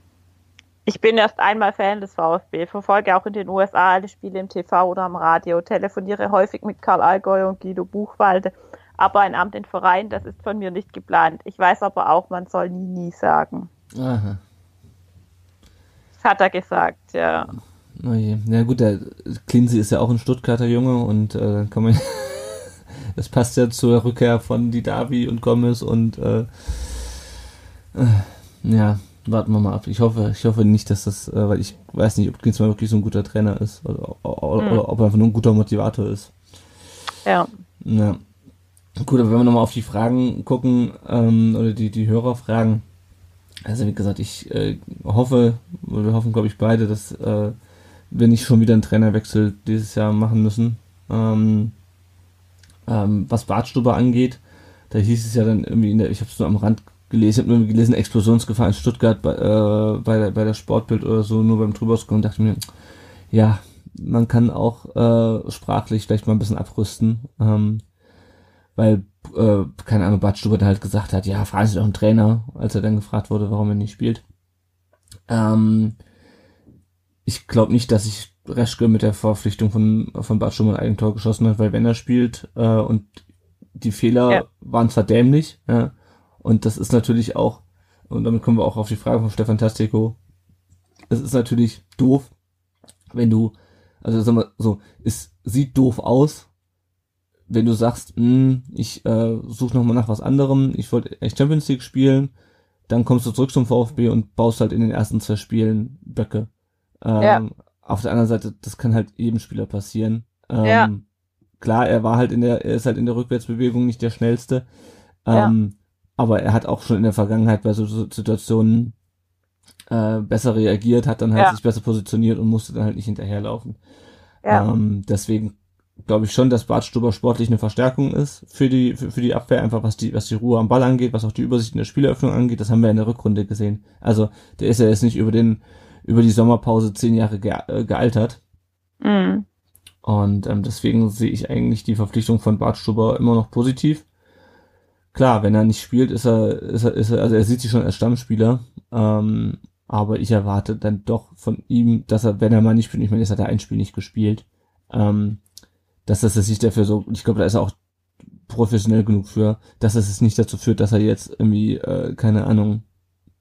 ich bin erst einmal Fan des VfB, verfolge auch in den USA alle Spiele im TV oder am Radio, telefoniere häufig mit Karl Allgäu und Guido Buchwalde, aber ein Amt in Verein, das ist von mir nicht geplant. Ich weiß aber auch, man soll nie, nie sagen. Aha. Das hat er gesagt, ja. Na gut, der Klinsi ist ja auch ein Stuttgarter Junge und äh, kann man das passt ja zur Rückkehr von Didavi und Gomez und äh, äh, ja, warten wir mal ab. Ich hoffe, ich hoffe nicht, dass das, äh, weil ich weiß nicht, ob Klinsmann wirklich so ein guter Trainer ist oder, oder, Hm. oder ob er einfach nur ein guter Motivator ist. Ja. Ja. Gut, aber wenn wir nochmal auf die Fragen gucken, ähm, oder die, die Hörer fragen, also wie gesagt, ich äh, hoffe, wir hoffen, glaube ich, beide, dass äh, wir nicht schon wieder einen Trainerwechsel dieses Jahr machen müssen. Ähm, ähm, was Bartstube angeht, da hieß es ja dann irgendwie in der, ich habe es nur am Rand gelesen, ich habe nur gelesen, Explosionsgefahr in Stuttgart bei, äh, bei, der, bei der Sportbild oder so, nur beim drüberscrollen, dachte ich mir, ja, man kann auch äh, sprachlich vielleicht mal ein bisschen abrüsten, ähm, weil, äh, keine Ahnung, Bad Stubert halt gesagt hat, ja, fragen Sie doch einen Trainer, als er dann gefragt wurde, warum er nicht spielt. Ähm, ich glaube nicht, dass sich Reschke mit der Verpflichtung von, von Bad Stubert ein Eigentor geschossen hat, weil wenn er spielt äh, und die Fehler Ja. waren zwar dämlich, ja, und das ist natürlich auch, und damit kommen wir auch auf die Frage von Stefan Tastico, es ist natürlich doof, wenn du, also sag mal so, es sieht doof aus, wenn du sagst, hm, ich äh, suche nochmal nach was anderem, ich wollte echt Champions League spielen, dann kommst du zurück zum VfB und baust halt in den ersten zwei Spielen Böcke. Ähm, Ja. Auf der anderen Seite, das kann halt jedem Spieler passieren. Ähm, Ja. Klar, er war halt in der, er ist halt in der Rückwärtsbewegung nicht der schnellste. Ähm, Aber er hat auch schon in der Vergangenheit bei so so Situationen äh, besser reagiert, hat dann halt Ja. sich besser positioniert und musste dann halt nicht hinterherlaufen. Ja. Ähm, deswegen glaube ich schon, dass Bart Stuber sportlich eine Verstärkung ist für die, für, für die Abwehr, einfach was die, was die Ruhe am Ball angeht, was auch die Übersicht in der Spieleröffnung angeht, das haben wir in der Rückrunde gesehen. Also, der ist ja jetzt nicht über den, über die Sommerpause zehn Jahre ge äh, gealtert. Mhm. Und ähm, deswegen sehe ich eigentlich die Verpflichtung von Bart Stuber immer noch positiv. Klar, wenn er nicht spielt, ist er, ist er, ist er, also er sieht sich schon als Stammspieler. Ähm, aber ich erwarte dann doch von ihm, dass er, wenn er mal nicht spielt, ich meine, jetzt hat er ein Spiel nicht gespielt, ähm, dass das sich dafür so, ich glaube, da ist er auch professionell genug für, dass es nicht dazu führt, dass er jetzt irgendwie, äh, keine Ahnung,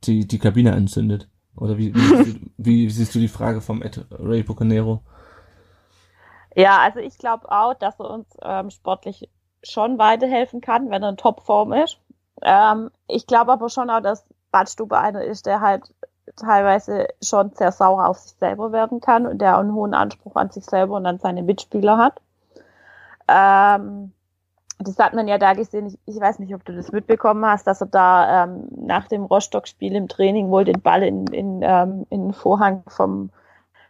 die, die Kabine anzündet. Oder wie, wie, wie siehst du die Frage vom Ed Ray Bucanero? Ja, also ich glaube auch, dass er uns ähm, sportlich schon weiterhelfen kann, wenn er in Topform ist. Ähm, ich glaube aber schon auch, dass Badstube einer ist, der halt teilweise schon sehr sauer auf sich selber werden kann und der einen hohen Anspruch an sich selber und an seine Mitspieler hat. Ähm, das hat man ja da gesehen, ich, ich, weiß nicht, ob du das mitbekommen hast, dass er da ähm, nach dem Rostock-Spiel im Training wohl den Ball in, in, ähm, in den Vorhang vom,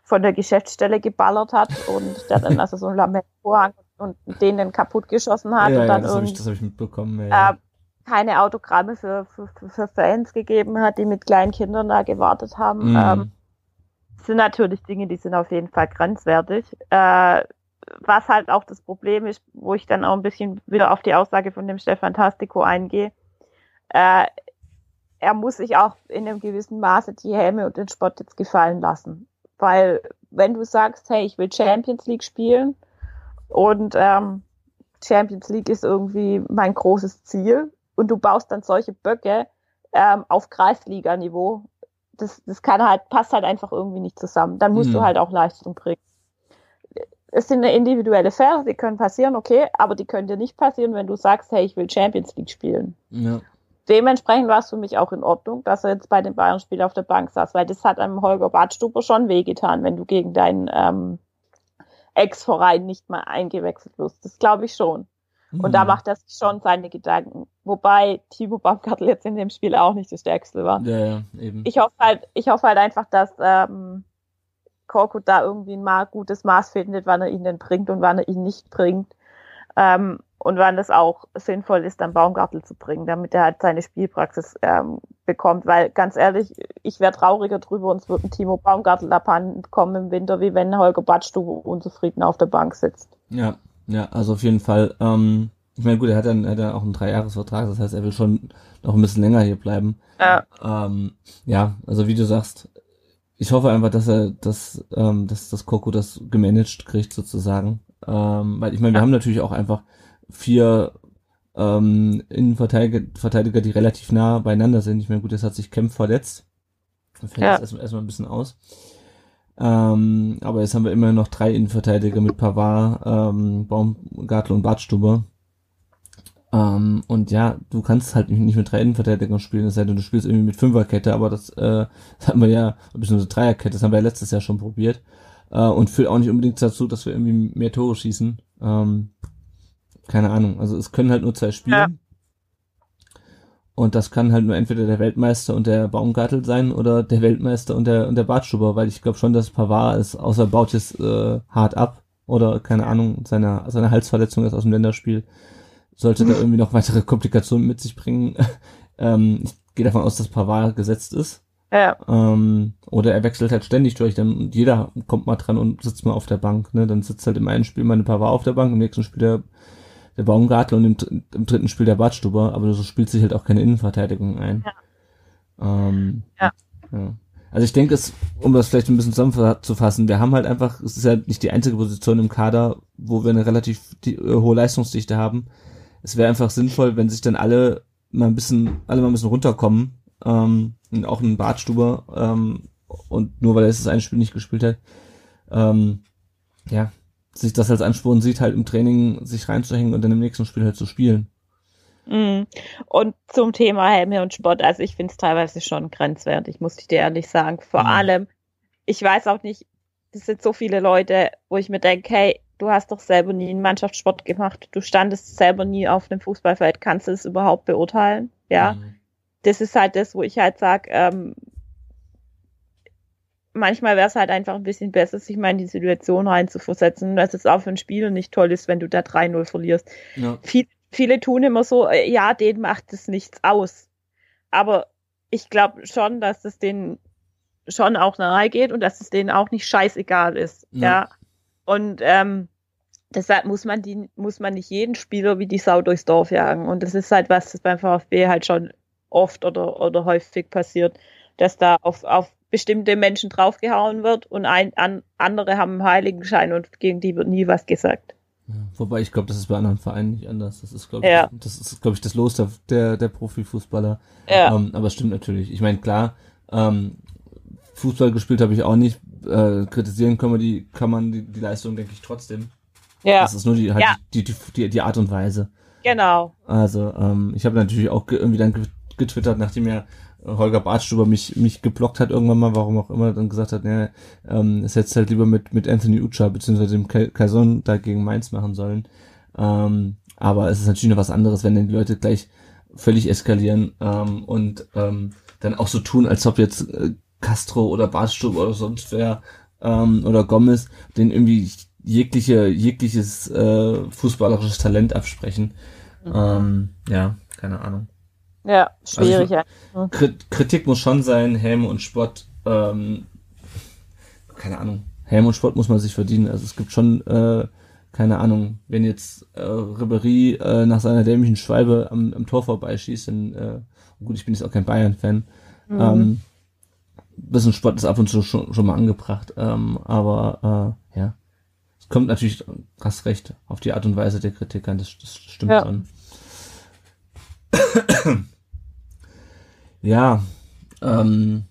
von der Geschäftsstelle geballert hat und der dann also so einen Lamellenvorhang und den dann kaputt geschossen hat Ja, und ja, dann das habe ich, das hab ich mitbekommen. Ja, ja. äh, keine Autogramme für, für, für Fans gegeben hat, die mit kleinen Kindern da gewartet haben. Mhm. Ähm, sind natürlich Dinge, die sind auf jeden Fall grenzwertig. Äh, was halt auch das Problem ist, wo ich dann auch ein bisschen wieder auf die Aussage von dem Stefan Tastico eingehe, äh, er muss sich auch in einem gewissen Maße die Helme und den Sport jetzt gefallen lassen. Weil wenn du sagst, hey, ich will Champions League spielen und ähm, Champions League ist irgendwie mein großes Ziel und du baust dann solche Böcke ähm, auf Kreisliga-Niveau, das, das kann halt, passt halt einfach irgendwie nicht zusammen. Dann musst Mhm. du halt auch Leistung bringen. Es sind eine individuelle Fälle, die können passieren, okay, aber die können dir nicht passieren, wenn du sagst, hey, ich will Champions League spielen. ja. Dementsprechend war es für mich auch in Ordnung, dass er jetzt bei dem Bayern-Spiel auf der Bank saß, weil das hat einem Holger Badstuber schon wehgetan, wenn du gegen deinen ähm, Ex-Verein nicht mal eingewechselt wirst. Das glaube ich schon. Und da Mhm. macht er sich schon seine Gedanken. Wobei Timo Baumgartel jetzt in dem Spiel auch nicht das Stärkste war. Ja, ja, eben. Ich hoffe halt, ich hoffe halt einfach, dass ähm, Korkut da irgendwie ein mal gutes Maß findet, wann er ihn denn bringt und wann er ihn nicht bringt. Ähm, und wann es auch sinnvoll ist, dann Baumgartel zu bringen, damit er halt seine Spielpraxis ähm, bekommt. Weil ganz ehrlich, ich wäre trauriger drüber, uns wird ein Timo Baumgartel abhanden kommen im Winter, wie wenn Holger Badstube unzufrieden auf der Bank sitzt. Ja, ja, also auf jeden Fall. Ähm, ich meine, gut, er hat dann, er hat dann auch einen Dreijahresvertrag, das heißt, er will schon noch ein bisschen länger hier bleiben. Ja. Ähm, ja, also wie du sagst, ich hoffe einfach, dass er, dass, ähm, dass das Coco das gemanagt kriegt sozusagen. Ähm, weil ich meine, wir haben natürlich auch einfach vier ähm, Innenverteidiger, Verteidiger, die relativ nah beieinander sind. Ich meine, gut, jetzt hat sich Kempf verletzt. Da fällt Ja. jetzt erstmal, erstmal ein bisschen aus. Ähm, aber jetzt haben wir immer noch drei Innenverteidiger mit Pavard, ähm, Baumgartel und Bartstuber. Ähm, und ja, du kannst halt nicht mit drei Innenverteidigern spielen, es sei denn, du spielst irgendwie mit Fünferkette, aber das, äh, das haben wir ja, beziehungsweise Dreierkette, das haben wir ja letztes Jahr schon probiert. Äh, und führt auch nicht unbedingt dazu, dass wir irgendwie mehr Tore schießen. Ähm, keine Ahnung. Also es können halt nur zwei spielen. Ja. Und das kann halt nur entweder der Weltmeister und der Baumgartel sein oder der Weltmeister und der und der Bartschuber, weil ich glaube schon, dass Pavard ist, außer er baut jetzt äh, hart ab oder keine Ahnung, seine, seine Halsverletzung ist aus dem Länderspiel, sollte da irgendwie noch weitere Komplikationen mit sich bringen. ähm, ich gehe davon aus, dass Pavard gesetzt ist. Ja, Ähm, oder er wechselt halt ständig durch, dann jeder kommt mal dran und sitzt mal auf der Bank. Ne? Dann sitzt halt im einen Spiel mal eine Pavard auf der Bank, im nächsten Spiel der, der Baumgartel und im, im dritten Spiel der Badstuber, aber so spielt sich halt auch keine Innenverteidigung ein. Ähm, Ja. ja. Also ich denke, es, um das vielleicht ein bisschen zusammenzufassen, wir haben halt einfach, es ist ja nicht die einzige Position im Kader, wo wir eine relativ die, äh, hohe Leistungsdichte haben. Es wäre einfach sinnvoll, wenn sich dann alle mal ein bisschen, alle mal ein bisschen runterkommen, ähm, auch ein Bartstuber, ähm, und nur weil er das eine Spiel nicht gespielt hat, ähm, ja, sich das als Ansporn sieht, halt im Training sich reinzuhängen und dann im nächsten Spiel halt zu spielen. Mhm. Und zum Thema Helme und Sport, also ich finde es teilweise schon grenzwertig, muss ich dir ehrlich sagen. Vor Mhm. allem, ich weiß auch nicht, es sind so viele Leute, wo ich mir denke, hey, du hast doch selber nie einen Mannschaftssport gemacht, du standest selber nie auf einem Fußballfeld, kannst du es überhaupt beurteilen? Ja, Mhm. das ist halt das, wo ich halt sag, ähm, manchmal wäre es halt einfach ein bisschen besser, sich mal in die Situation reinzuversetzen, dass es auch für ein Spieler nicht toll ist, wenn du da 3-0 verlierst Ja. viel, viele tun immer so, äh, ja, denen macht es nichts aus. Aber ich glaube schon, dass es denen schon auch nahe geht und dass es denen auch nicht scheißegal ist. Ja. Ja. Und ähm, deshalb muss man die, muss man nicht jeden Spieler wie die Sau durchs Dorf jagen. Und das ist halt was, das beim VfB halt schon oft oder, oder häufig passiert, dass da auf, auf bestimmte Menschen draufgehauen wird und ein, an, andere haben einen Heiligenschein und gegen die wird nie was gesagt. Wobei ich glaube, das ist bei anderen Vereinen nicht anders. Das ist, glaube Ja. ich, das ist, glaube ich, das Los der, der, der Profifußballer. Ja. Ähm, aber es stimmt natürlich. Ich meine, klar, ähm, Fußball gespielt habe ich auch nicht. Äh, kritisieren kann man die, kann man die, die Leistung, denke ich, trotzdem. Ja, Das ist nur die, halt Ja. die, die, die, die Art und Weise. genau. Also, ähm, ich habe natürlich auch ge irgendwie dann ge- getwittert, nachdem ja Holger Bartstuber mich, mich geblockt hat irgendwann mal, warum auch immer, dann gesagt hat, ne, ähm, es hätte halt lieber mit, mit Anthony Ucha beziehungsweise dem Ka- Kaison da gegen Mainz machen sollen. Ähm, aber es ist natürlich noch was anderes, wenn dann die Leute gleich völlig eskalieren ähm, und ähm, dann auch so tun, als ob jetzt äh, Castro oder Bartstuber oder sonst wer ähm, oder Gomez den irgendwie jegliche jegliches äh, fußballerisches Talent absprechen. Ähm, ja, keine Ahnung. Ja, schwierig. Also ja. Krit Kritik muss schon sein, Helm und Spott, ähm, keine Ahnung. Helm und Spott muss man sich verdienen. Also es gibt schon, äh, keine Ahnung, wenn jetzt äh, Ribéry äh, nach seiner dämlichen Schwalbe am, am Tor vorbeischießt, dann, äh, gut, ich bin jetzt auch kein Bayern-Fan, ähm, bisschen Spott ist ab und zu schon, schon mal angebracht, ähm, aber äh, ja, es kommt natürlich, hast recht, auf die Art und Weise der Kritik an, das, das stimmt Ja. schon. Ja, ähm,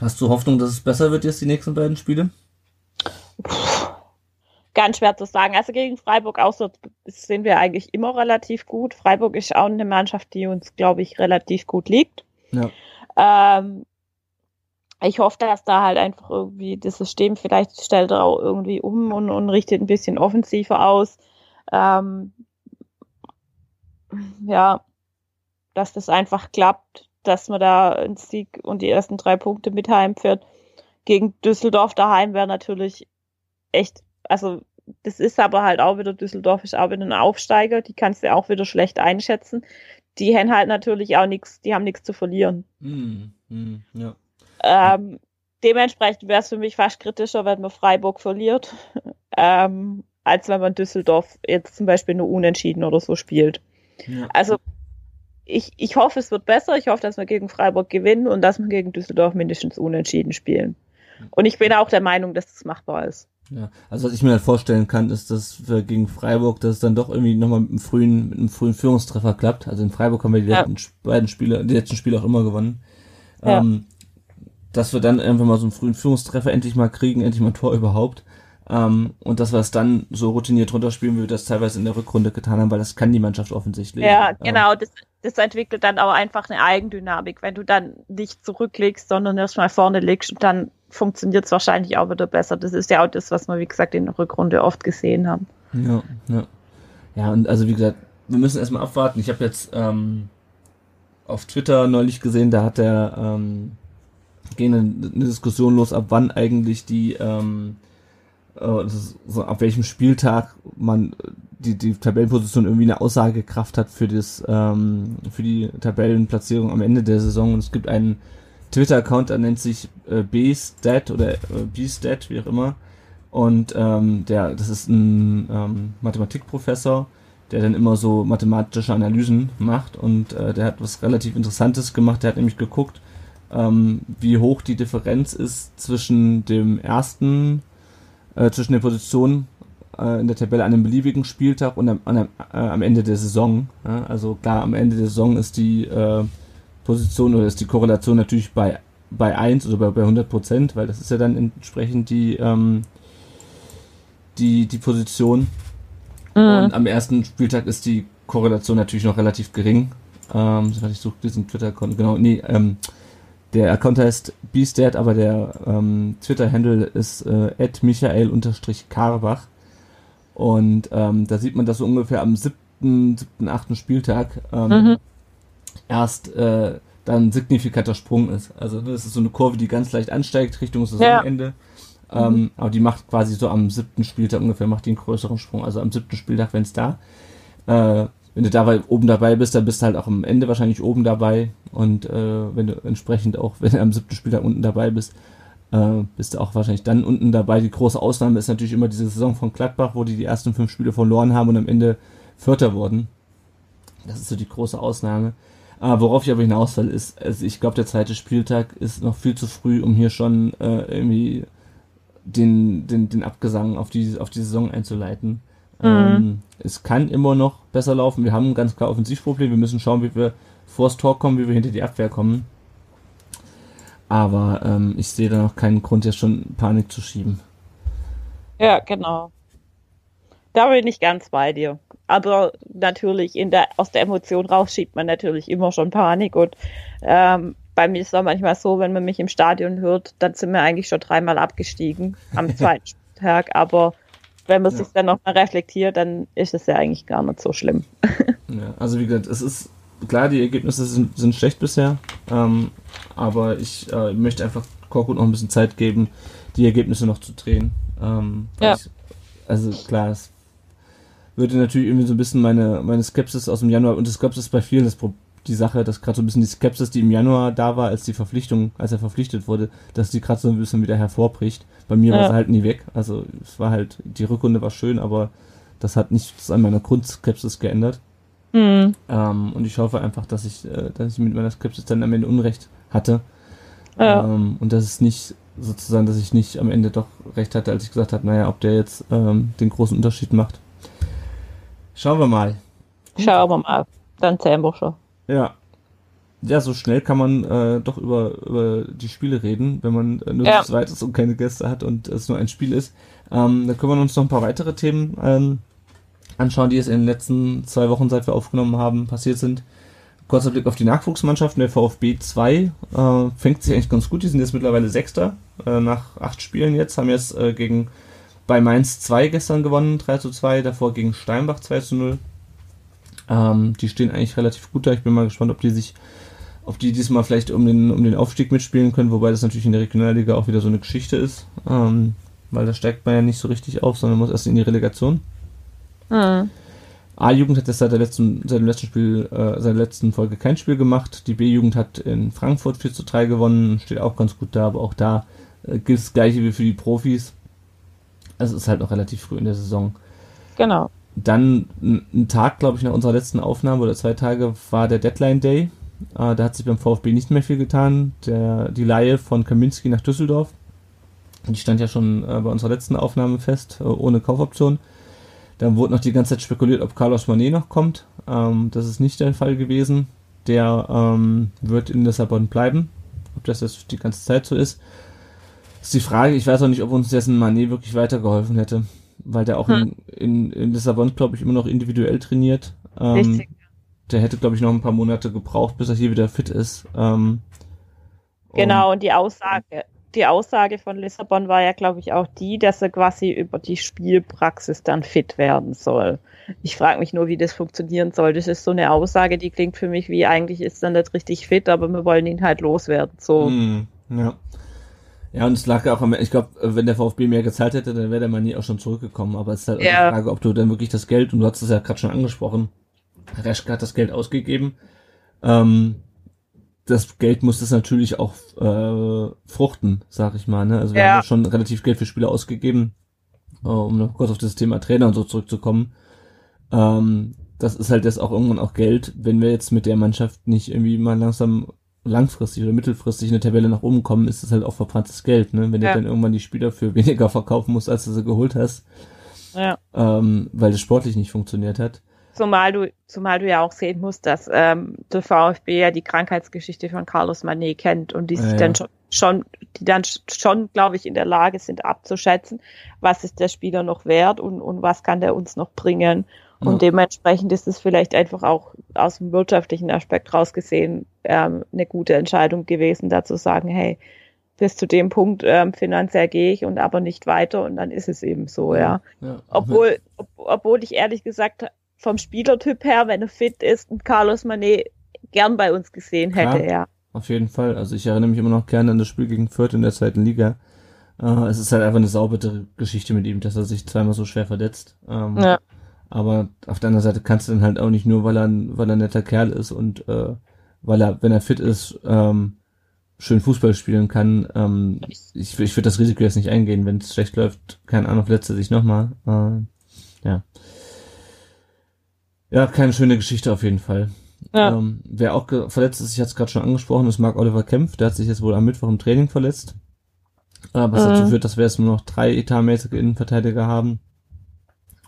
hast du Hoffnung, dass es besser wird jetzt die nächsten beiden Spiele? Ganz schwer zu sagen. Also gegen Freiburg auch so sind wir eigentlich immer relativ gut. Freiburg ist auch eine Mannschaft, die uns, glaube ich, relativ gut liegt. Ja. Ähm, ich hoffe, dass da halt einfach irgendwie das System vielleicht stellt auch irgendwie um und, und richtet ein bisschen offensiver aus. Ähm, ja, dass das einfach klappt, dass man da einen Sieg und die ersten drei Punkte mit heimführt. Gegen Düsseldorf daheim wäre natürlich echt, also das ist aber halt auch wieder, Düsseldorf ist auch wieder ein Aufsteiger, die kannst du auch wieder schlecht einschätzen. Die haben halt natürlich auch nichts, die haben nichts zu verlieren. Hm, hm, ja. Ähm, dementsprechend wäre es für mich fast kritischer, wenn man Freiburg verliert, ähm, als wenn man Düsseldorf jetzt zum Beispiel nur unentschieden oder so spielt. ja. Also ich, ich hoffe, es wird besser. Ich hoffe, dass wir gegen Freiburg gewinnen und dass wir gegen Düsseldorf mindestens unentschieden spielen. Und ich bin auch der Meinung, dass das machbar ist. Ja, also was ich mir halt vorstellen kann, ist, dass wir gegen Freiburg, dass es dann doch irgendwie nochmal mit einem frühen, mit einem frühen Führungstreffer klappt. Also in Freiburg haben wir die Ja. letzten beiden Spiele, die letzten Spiele auch immer gewonnen. Ja. Ähm, dass wir dann einfach mal so einen frühen Führungstreffer endlich mal kriegen, endlich mal ein Tor überhaupt. Ähm, und dass wir es dann so routiniert runterspielen, wie wir das teilweise in der Rückrunde getan haben, weil das kann die Mannschaft offensichtlich. Ja, Ähm, genau. Das, das entwickelt dann auch einfach eine Eigendynamik. Wenn du dann nicht zurücklegst, sondern erstmal vorne legst, dann funktioniert es wahrscheinlich auch wieder besser. Das ist ja auch das, was wir, wie gesagt, in der Rückrunde oft gesehen haben. Ja, ja. Ja, und also wie gesagt, wir müssen erstmal abwarten. Ich habe jetzt ähm, auf Twitter neulich gesehen, da hat er ähm, ging eine, eine Diskussion los, ab wann eigentlich die ähm, äh, so, ab welchem Spieltag man äh, die, die Tabellenposition irgendwie eine Aussagekraft hat für das ähm, für die Tabellenplatzierung am Ende der Saison. Und es gibt einen Twitter-Account, der nennt sich äh, B-Stat oder äh, B-Stat, wie auch immer. Und ähm, der, das ist ein ähm, Mathematikprofessor, der dann immer so mathematische Analysen macht und äh, der hat was relativ Interessantes gemacht. Der hat nämlich geguckt, ähm, wie hoch die Differenz ist zwischen dem ersten, äh, zwischen der Position äh, in der Tabelle an einem beliebigen Spieltag und am, an einem, äh, am Ende der Saison. Ja? Also klar, am Ende der Saison ist die äh, Position oder ist die Korrelation natürlich bei bei 1 oder bei, bei 100 Prozent, weil das ist ja dann entsprechend die ähm, die die Position und am ersten Spieltag ist die Korrelation natürlich noch relativ gering. Ähm, ich suche diesen Twitter-Account, genau, nee, ähm, der Account heißt Beastat, aber der ähm, Twitter-Handle ist äh, michael-karbach. Und ähm, da sieht man, dass so ungefähr am siebten, siebten, achten Spieltag ähm, Mhm. erst äh, dann ein signifikanter Sprung ist. Also das ist so eine Kurve, die ganz leicht ansteigt Richtung Saisonende. Ähm, aber die macht quasi so am siebten Spieltag ungefähr, macht die einen größeren Sprung. Also am siebten Spieltag, wenn es da, äh, wenn du dabei oben dabei bist, dann bist du halt auch am Ende wahrscheinlich oben dabei. Und äh, wenn du entsprechend auch, wenn du am siebten Spieltag unten dabei bist, äh, bist du auch wahrscheinlich dann unten dabei. Die große Ausnahme ist natürlich immer diese Saison von Gladbach, wo die die ersten fünf Spiele verloren haben und am Ende Vierter wurden. Das ist so die große Ausnahme. Aber worauf ich aber hinaus will, ist, also ich glaube, der zweite Spieltag ist noch viel zu früh, um hier schon äh, irgendwie den, den, den Abgesang auf die, auf die Saison einzuleiten. Ähm, es kann immer noch besser laufen. Wir haben ein ganz klar Offensivproblem. Wir müssen schauen, wie wir vors Tor kommen, wie wir hinter die Abwehr kommen. Aber ähm, ich sehe da noch keinen Grund, jetzt schon Panik zu schieben. Ja, genau. Da bin ich ganz bei dir. Aber natürlich in der, aus der Emotion raus schiebt man natürlich immer schon Panik und ähm, bei mir ist es auch manchmal so, wenn man mich im Stadion hört, dann sind wir eigentlich schon dreimal abgestiegen am zweiten Spieltag, aber wenn man Ja. sich dann nochmal reflektiert, dann ist es ja eigentlich gar nicht so schlimm. Ja, also wie gesagt, es ist klar, die Ergebnisse sind, sind schlecht bisher, ähm, aber ich äh, möchte einfach Korkut noch ein bisschen Zeit geben, die Ergebnisse noch zu drehen. Ähm, Ja. ich, also klar, es würde natürlich irgendwie so ein bisschen meine, meine Skepsis aus dem Januar, und das Skepsis bei vielen, das, Pro- die Sache, dass gerade so ein bisschen die Skepsis, die im Januar da war, als die Verpflichtung, als er verpflichtet wurde, dass die gerade so ein bisschen wieder hervorbricht. Bei mir war Ja. sie halt nie weg. Also es war halt, die Rückrunde war schön, aber das hat nichts an meiner Grundskepsis geändert. Hm. Ähm, und ich hoffe einfach, dass ich, äh, dass ich mit meiner Skepsis dann am Ende Unrecht hatte. Ja. Ähm, und dass es nicht, sozusagen, dass ich nicht am Ende doch recht hatte, als ich gesagt habe, naja, ob der jetzt ähm, den großen Unterschied macht. Schauen wir mal. Schauen wir mal. Dann zählen wir schon. Ja. Ja, so schnell kann man äh, doch über, über die Spiele reden, wenn man äh, nur Ja. zu zweit ist und keine Gäste hat und es nur ein Spiel ist. Ähm, da können wir uns noch ein paar weitere Themen ähm, anschauen, die es in den letzten zwei Wochen, seit wir aufgenommen haben, passiert sind. Kurzer Blick auf die Nachwuchsmannschaften. Der VfB 2 äh, fängt sich eigentlich ganz gut. Die sind jetzt mittlerweile Sechster äh, nach acht Spielen jetzt. Haben jetzt äh, gegen bei Mainz 2 gestern gewonnen, 3 zu 2. Davor gegen Steinbach 2 zu 0. Ähm, die stehen eigentlich relativ gut da. Ich bin mal gespannt, ob die sich, ob die diesmal vielleicht um den, um den Aufstieg mitspielen können, wobei das natürlich in der Regionalliga auch wieder so eine Geschichte ist. Ähm, weil da steigt man ja nicht so richtig auf, sondern muss erst in die Relegation. Hm. A-Jugend hat jetzt seit, der letzten, seit dem letzten Spiel, äh, seit der letzten Folge kein Spiel gemacht. Die B-Jugend hat in Frankfurt 4 zu 3 gewonnen, steht auch ganz gut da, aber auch da äh, gilt das gleiche wie für die Profis. Also es ist halt noch relativ früh in der Saison. Genau. Dann ein Tag, glaube ich, nach unserer letzten Aufnahme oder zwei Tage war der Deadline Day. Äh, da hat sich beim VfB nicht mehr viel getan. Der, die Laie von Kaminski nach Düsseldorf. Die stand ja schon äh, bei unserer letzten Aufnahme fest, äh, ohne Kaufoption. Dann wurde noch die ganze Zeit spekuliert, ob Carlos Manet noch kommt. Ähm, das ist nicht der Fall gewesen. Der ähm, wird in Lissabon bleiben. Ob das jetzt die ganze Zeit so ist, ist die Frage. Ich weiß auch nicht, ob uns dessen Manet wirklich weitergeholfen hätte. Weil der auch Hm. in, in, in Lissabon, glaube ich, immer noch individuell trainiert. Ähm, Richtig. der hätte, glaube ich, noch ein paar Monate gebraucht, bis er hier wieder fit ist. Ähm, Genau, und die Aussage, die Aussage von Lissabon war ja, glaube ich, auch die, dass er quasi über die Spielpraxis dann fit werden soll. Ich frage mich nur, wie das funktionieren soll. Das ist so eine Aussage, die klingt für mich wie eigentlich ist er nicht richtig fit, aber wir wollen ihn halt loswerden. So. Mm, ja. Ja, und es lag ja auch am, ich glaube, wenn der VfB mehr gezahlt hätte, dann wäre der Mani auch schon zurückgekommen. Aber es ist halt auch Ja. die Frage, ob du dann wirklich das Geld, und du hast es ja gerade schon angesprochen, Reschke hat das Geld ausgegeben. Ähm, das Geld muss das natürlich auch äh, fruchten, sag ich mal. Ne? Also wir Ja. haben ja schon relativ Geld für Spieler ausgegeben, äh, um noch kurz auf das Thema Trainer und so zurückzukommen. Ähm, das ist halt jetzt auch irgendwann auch Geld, wenn wir jetzt mit der Mannschaft nicht irgendwie mal langsam langfristig oder mittelfristig in der Tabelle nach oben kommen, ist das halt auch verbranntes Geld, ne? Wenn Ja. du dann irgendwann die Spieler für weniger verkaufen musst, als du sie geholt hast, Ja. ähm, weil das sportlich nicht funktioniert hat. Zumal du, zumal du ja auch sehen musst, dass ähm, der VfB ja die Krankheitsgeschichte von Carlos Manet kennt und die sich ja. dann schon, schon, die dann schon, glaube ich, in der Lage sind abzuschätzen, was ist der Spieler noch wert und, und was kann der uns noch bringen. Und Ja. dementsprechend ist es vielleicht einfach auch aus dem wirtschaftlichen Aspekt rausgesehen ähm, eine gute Entscheidung gewesen, da zu sagen, hey, bis zu dem Punkt ähm, finanziell gehe ich und aber nicht weiter und dann ist es eben so, ja. ja. Obwohl, ob, obwohl ich ehrlich gesagt vom Spielertyp her, wenn er fit ist, und Carlos Manet gern bei uns gesehen hätte, Klar. ja. Auf jeden Fall. Also ich erinnere mich immer noch gerne an das Spiel gegen Fürth in der zweiten Liga. Äh, es ist halt einfach eine saubere Geschichte mit ihm, dass er sich zweimal so schwer verletzt. Ähm, Ja. Aber auf der anderen Seite kannst du dann halt auch nicht nur, weil er, ein- weil er ein netter Kerl ist und äh, weil er, wenn er fit ist, ähm, schön Fußball spielen kann. Ähm, ich ich würde das Risiko jetzt nicht eingehen, wenn es schlecht läuft, keine Ahnung, verletzt er sich nochmal. Äh, ja. Ja, keine schöne Geschichte auf jeden Fall. Ja. Ähm, wer auch verletzt ist, ich hatte es gerade schon angesprochen, ist Marc Oliver Kempf. Der hat sich jetzt wohl am Mittwoch im Training verletzt. Äh, was Mhm. dazu führt, dass wir jetzt nur noch drei etatmäßige Innenverteidiger haben.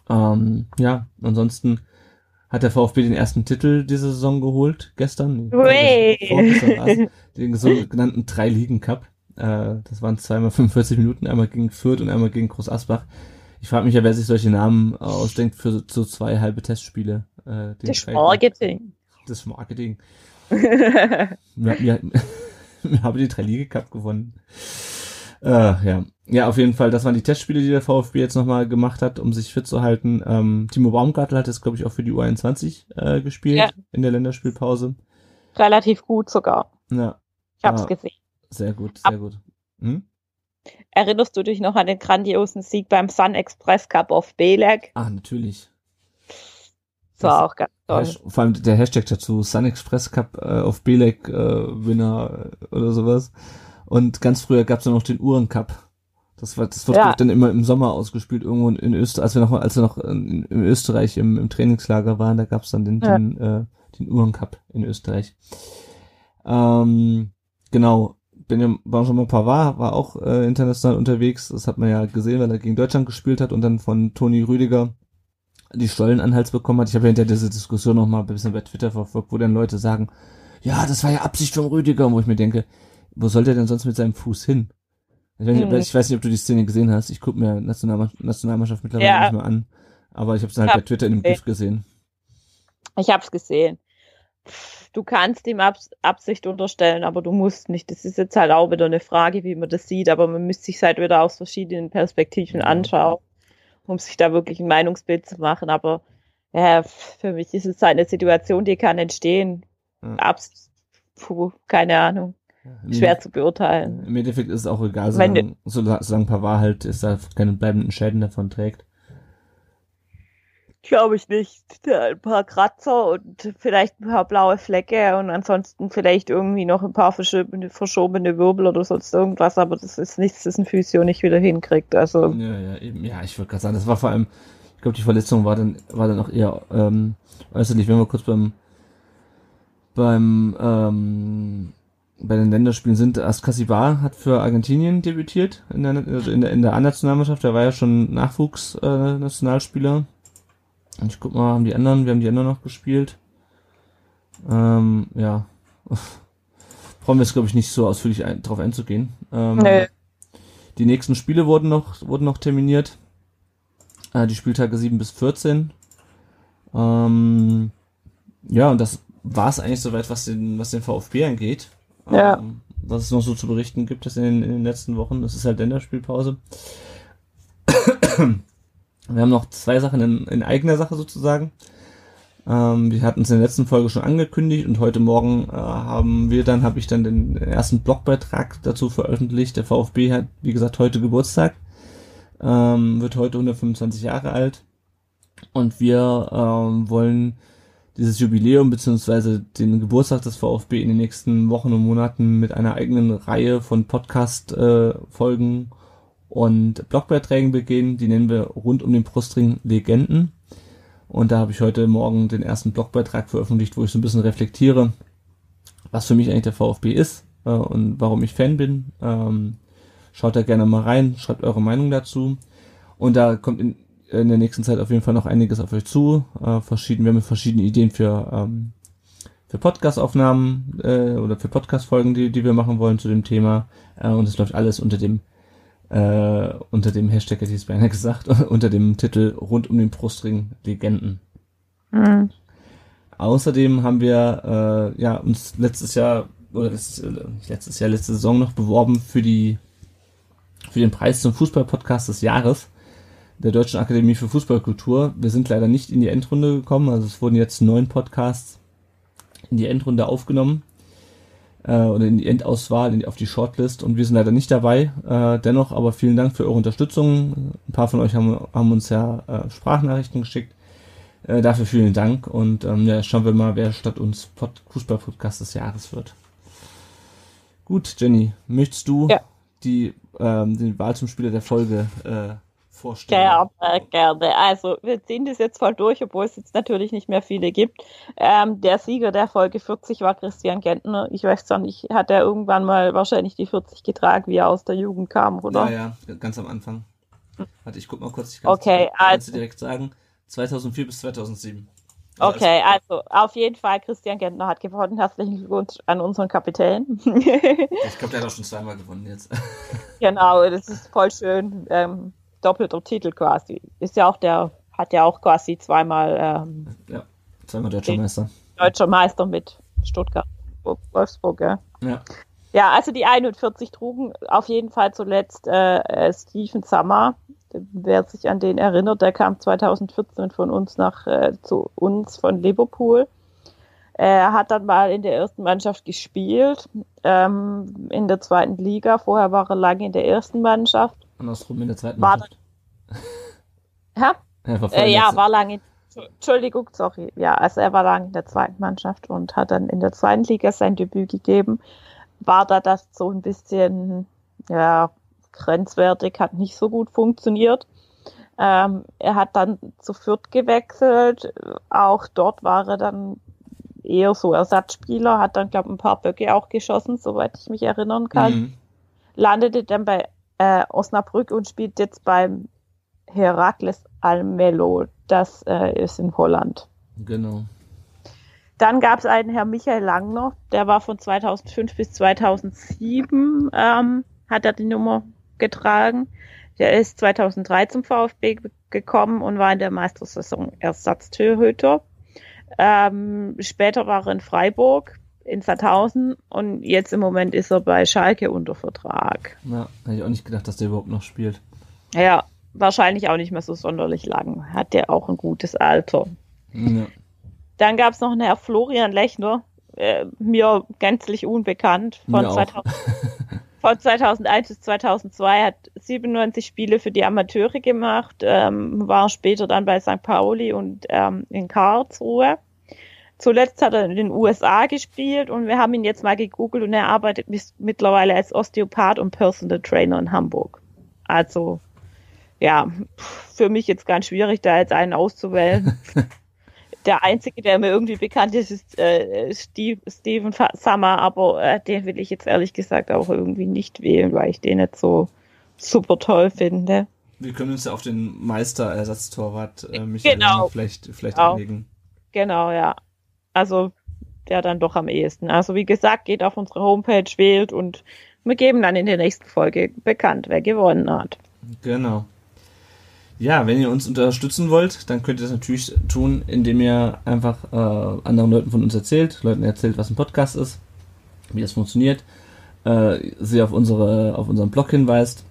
Ähm, ja, ansonsten hat der VfB den ersten Titel dieser Saison geholt, gestern. War's, Den sogenannten Drei-Ligen-Cup. Äh, das waren zweimal 45 Minuten, einmal gegen Fürth und einmal gegen Groß Asbach. Ich frage mich ja, wer sich solche Namen ausdenkt für so zwei halbe Testspiele. Äh, Das Marketing. Das Marketing. Wir, wir, wir haben den Drei-Liga-Cup gewonnen. Äh, ja. Ja, auf jeden Fall, das waren die Testspiele, die der VfB jetzt nochmal gemacht hat, um sich fit zu halten. Ähm, Timo Baumgartel hat jetzt, glaube ich, auch für die U21 äh, gespielt Ja. in der Länderspielpause. Relativ gut sogar. Ja, Ich hab's Ah. gesehen. sehr gut, Ab- sehr gut. Hm? Erinnerst du dich noch an den grandiosen Sieg beim Sun Express Cup auf Beleg? Ah, natürlich. Das war auch ganz toll. Vor allem der Hashtag dazu, Sun Express Cup äh, auf Belek äh, Winner äh, oder sowas. Und ganz früher gab es noch den Uhren Cup. Das war, das wird Ja. dann immer im Sommer ausgespielt, irgendwo in, Österreich, als wir noch, als wir noch in, in Österreich im, im Trainingslager waren, da gab es dann den, Ja. den, äh, den Uhren Cup in Österreich. Ähm, genau. Benjamin Benjamin Pavard war auch äh, international unterwegs. Das hat man ja gesehen, weil er gegen Deutschland gespielt hat und dann von Toni Rüdiger die Stollen an Hals bekommen hat. Ich habe ja hinter dieser Diskussion noch mal ein bisschen bei Twitter verfolgt, wo dann Leute sagen, ja, das war ja Absicht von Rüdiger, wo ich mir denke, wo soll der denn sonst mit seinem Fuß hin? Ich weiß, nicht, Hm. ich weiß nicht, ob du die Szene gesehen hast. Ich gucke mir Nationalmannschaft, Nationalmannschaft mittlerweile Ja. nicht mehr an. Aber ich habe es halt Hab bei Twitter in dem. GIF gesehen. Ich hab's gesehen. Du kannst ihm Abs Absicht unterstellen, aber du musst nicht. Das ist jetzt halt auch wieder eine Frage, wie man das sieht, aber man müsste sich halt wieder aus verschiedenen Perspektiven Ja. anschauen, um sich da wirklich ein Meinungsbild zu machen. Aber ja, für mich ist es halt eine Situation, die kann entstehen. Ja. Abs puh, keine Ahnung. Schwer zu beurteilen. Im Endeffekt ist es auch egal, solange, solange, Pavard halt ist, da keine bleibenden Schäden davon trägt. Glaube ich nicht. Ein paar Kratzer und vielleicht ein paar blaue Flecke und ansonsten vielleicht irgendwie noch ein paar verschobene, verschobene Wirbel oder sonst irgendwas, aber das ist nichts, das ein Physio nicht wieder hinkriegt. Also, Ja, ja, eben. Ja, ich wollte gerade sagen, das war vor allem, ich glaube, die Verletzung war dann, war dann auch eher ähm, äußerlich, wenn wir kurz beim beim ähm, bei den Länderspielen sind. Askasibar hat für Argentinien debütiert in der also in der in der A-Nationalmannschaft. Der war ja schon Nachwuchs äh, ich guck mal, haben die anderen, wir haben die anderen noch gespielt. Ähm, ja. Brauchen wir jetzt, glaube ich, nicht so ausführlich ein, drauf einzugehen. Ähm, Nö. Die nächsten Spiele wurden noch, wurden noch terminiert. Äh, die Spieltage 7 bis 14. Ähm, ja, und das war es eigentlich soweit, was den, was den VfB angeht. Ja. Ähm, was es noch so zu berichten gibt, das in den, in den letzten Wochen. Das ist halt Länderspielpause. Wir haben noch zwei Sachen in, in eigener Sache sozusagen. Ähm, wir hatten es in der letzten Folge schon angekündigt und heute Morgen äh, haben wir dann, habe ich dann den ersten Blogbeitrag dazu veröffentlicht. Der VfB hat, wie gesagt, heute Geburtstag, ähm, wird heute 125 Jahre alt und wir ähm, wollen dieses Jubiläum beziehungsweise den Geburtstag des VfB in den nächsten Wochen und Monaten mit einer eigenen Reihe von Podcast-Folgen und Blogbeiträgen begehen. Die nennen wir rund um den Brustring Legenden. Und da habe ich heute Morgen den ersten Blogbeitrag veröffentlicht, wo ich so ein bisschen reflektiere, was für mich eigentlich der VfB ist äh, und warum ich Fan bin. Ähm, schaut da gerne mal rein, schreibt eure Meinung dazu. Und da kommt in, in der nächsten Zeit auf jeden Fall noch einiges auf euch zu. Äh, verschieden, wir haben verschiedene Ideen für, ähm, für Podcast-Aufnahmen äh, oder für Podcast-Folgen, die, die wir machen wollen zu dem Thema. Äh, und es läuft alles unter dem äh, unter dem Hashtag hätte ich es beinahe gesagt, unter dem Titel Rund um den Brustring Legenden. hm. Außerdem haben wir äh, ja uns letztes Jahr oder letztes, äh, letztes Jahr letzte Saison noch beworben für die für den Preis zum Fußball-Podcast des Jahres der Deutschen Akademie für Fußballkultur. Wir sind leider nicht in die Endrunde gekommen, also es wurden jetzt neun Podcasts in die Endrunde aufgenommen äh, oder in die Endauswahl, in die, auf die Shortlist und wir sind leider nicht dabei. Äh, dennoch aber vielen Dank für eure Unterstützung. Ein paar von euch haben, haben uns ja äh, Sprachnachrichten geschickt. Äh, dafür vielen Dank und ähm, ja, schauen wir mal, wer statt uns Pod Fußball-Podcast des Jahres wird. Gut, Jenny, möchtest du Ja. die ähm, den Wahl zum Spieler der Folge äh, vorstellen? Gerne, gerne. Also, wir ziehen das jetzt voll durch, obwohl es jetzt natürlich nicht mehr viele gibt. Ähm, der Sieger der Folge 40 war Christian Gentner. Ich weiß zwar nicht, hat er irgendwann mal wahrscheinlich die 40 getragen, wie er aus der Jugend kam, oder? Ja, ja, ganz am Anfang. Warte, ich guck mal kurz. Ich Okay, kannst du also- direkt sagen. 2004 bis 2007. Also Okay, also auf jeden Fall, Christian Gentner hat gewonnen. Herzlichen Glückwunsch an unseren Kapitän. Ich glaube, der hat auch schon zweimal gewonnen jetzt. genau, das ist voll schön. Ähm, doppelter Titel quasi. Ist ja auch der, hat ja auch quasi zweimal ähm, ja, zweimal deutscher. Meister. deutscher Meister mit Stuttgart, Wolfsburg, ja. Ja. Ja, also die 41 trugen auf jeden Fall zuletzt äh, äh, Steven Sammer. Wer sich an den erinnert, der kam 2014 von uns nach äh, zu uns von Liverpool. Er hat dann mal in der ersten Mannschaft gespielt, ähm, in der zweiten Liga. Vorher war er lange in der ersten Mannschaft. Andersrum in der zweiten War Mannschaft. Ja, Ja, war äh, ja war lange. Entschuldigung, sorry. Ja, also er war lange in der zweiten Mannschaft und hat dann in der zweiten Liga sein Debüt gegeben. War da das so ein bisschen, ja, grenzwertig, hat nicht so gut funktioniert. Ähm, er hat dann zu Fürth gewechselt. Auch dort war er dann eher so Ersatzspieler, hat dann, glaube ein paar Böcke auch geschossen, soweit ich mich erinnern kann Mhm. landete dann bei äh, Osnabrück und spielt jetzt beim Herakles Almelo. Das äh, ist in Holland. Genau. Dann gab es einen Herr Michael Langner, der war von 2005 bis 2007, ähm, hat er die Nummer getragen. Der ist 2003 zum VfB ge- gekommen und war in der Meistersaison Ersatztorhüter. Ähm, später war er in Freiburg, in Sandhausen und jetzt im Moment ist er bei Schalke unter Vertrag. Ja, hätte ich auch nicht gedacht, dass der überhaupt noch spielt. Ja, wahrscheinlich auch nicht mehr so sonderlich lang. Hat der auch ein gutes Alter. Ja. Dann gab es noch einen Herr Florian Lechner, äh, mir gänzlich unbekannt, von, Mir auch. 2000, von 2001 bis 2002, hat 97 Spiele für die Amateure gemacht, ähm, war später dann bei St. Pauli und ähm, in Karlsruhe. Zuletzt hat er in den USA gespielt und wir haben ihn jetzt mal gegoogelt und er arbeitet mittlerweile als Osteopath und Personal Trainer in Hamburg. Also, ja, für mich jetzt ganz schwierig, da jetzt einen auszuwählen. Der einzige, der mir irgendwie bekannt ist, ist äh, Steve, Steven Summer, aber äh, den will ich jetzt ehrlich gesagt auch irgendwie nicht wählen, weil ich den nicht so super toll finde. Wir können uns ja auf den Meister-Ersatztorwart äh, Michael Genau. Vielleicht, vielleicht Genau. anlegen. Genau, ja. Also der dann doch am ehesten. Also wie gesagt, geht auf unsere Homepage, wählt und wir geben dann in der nächsten Folge bekannt, wer gewonnen hat. Genau. Ja, wenn ihr uns unterstützen wollt, dann könnt ihr das natürlich tun, indem ihr einfach äh, anderen Leuten von uns erzählt, Leuten erzählt, was ein Podcast ist, wie das funktioniert, äh, sie auf unsere auf unseren Blog hinweist.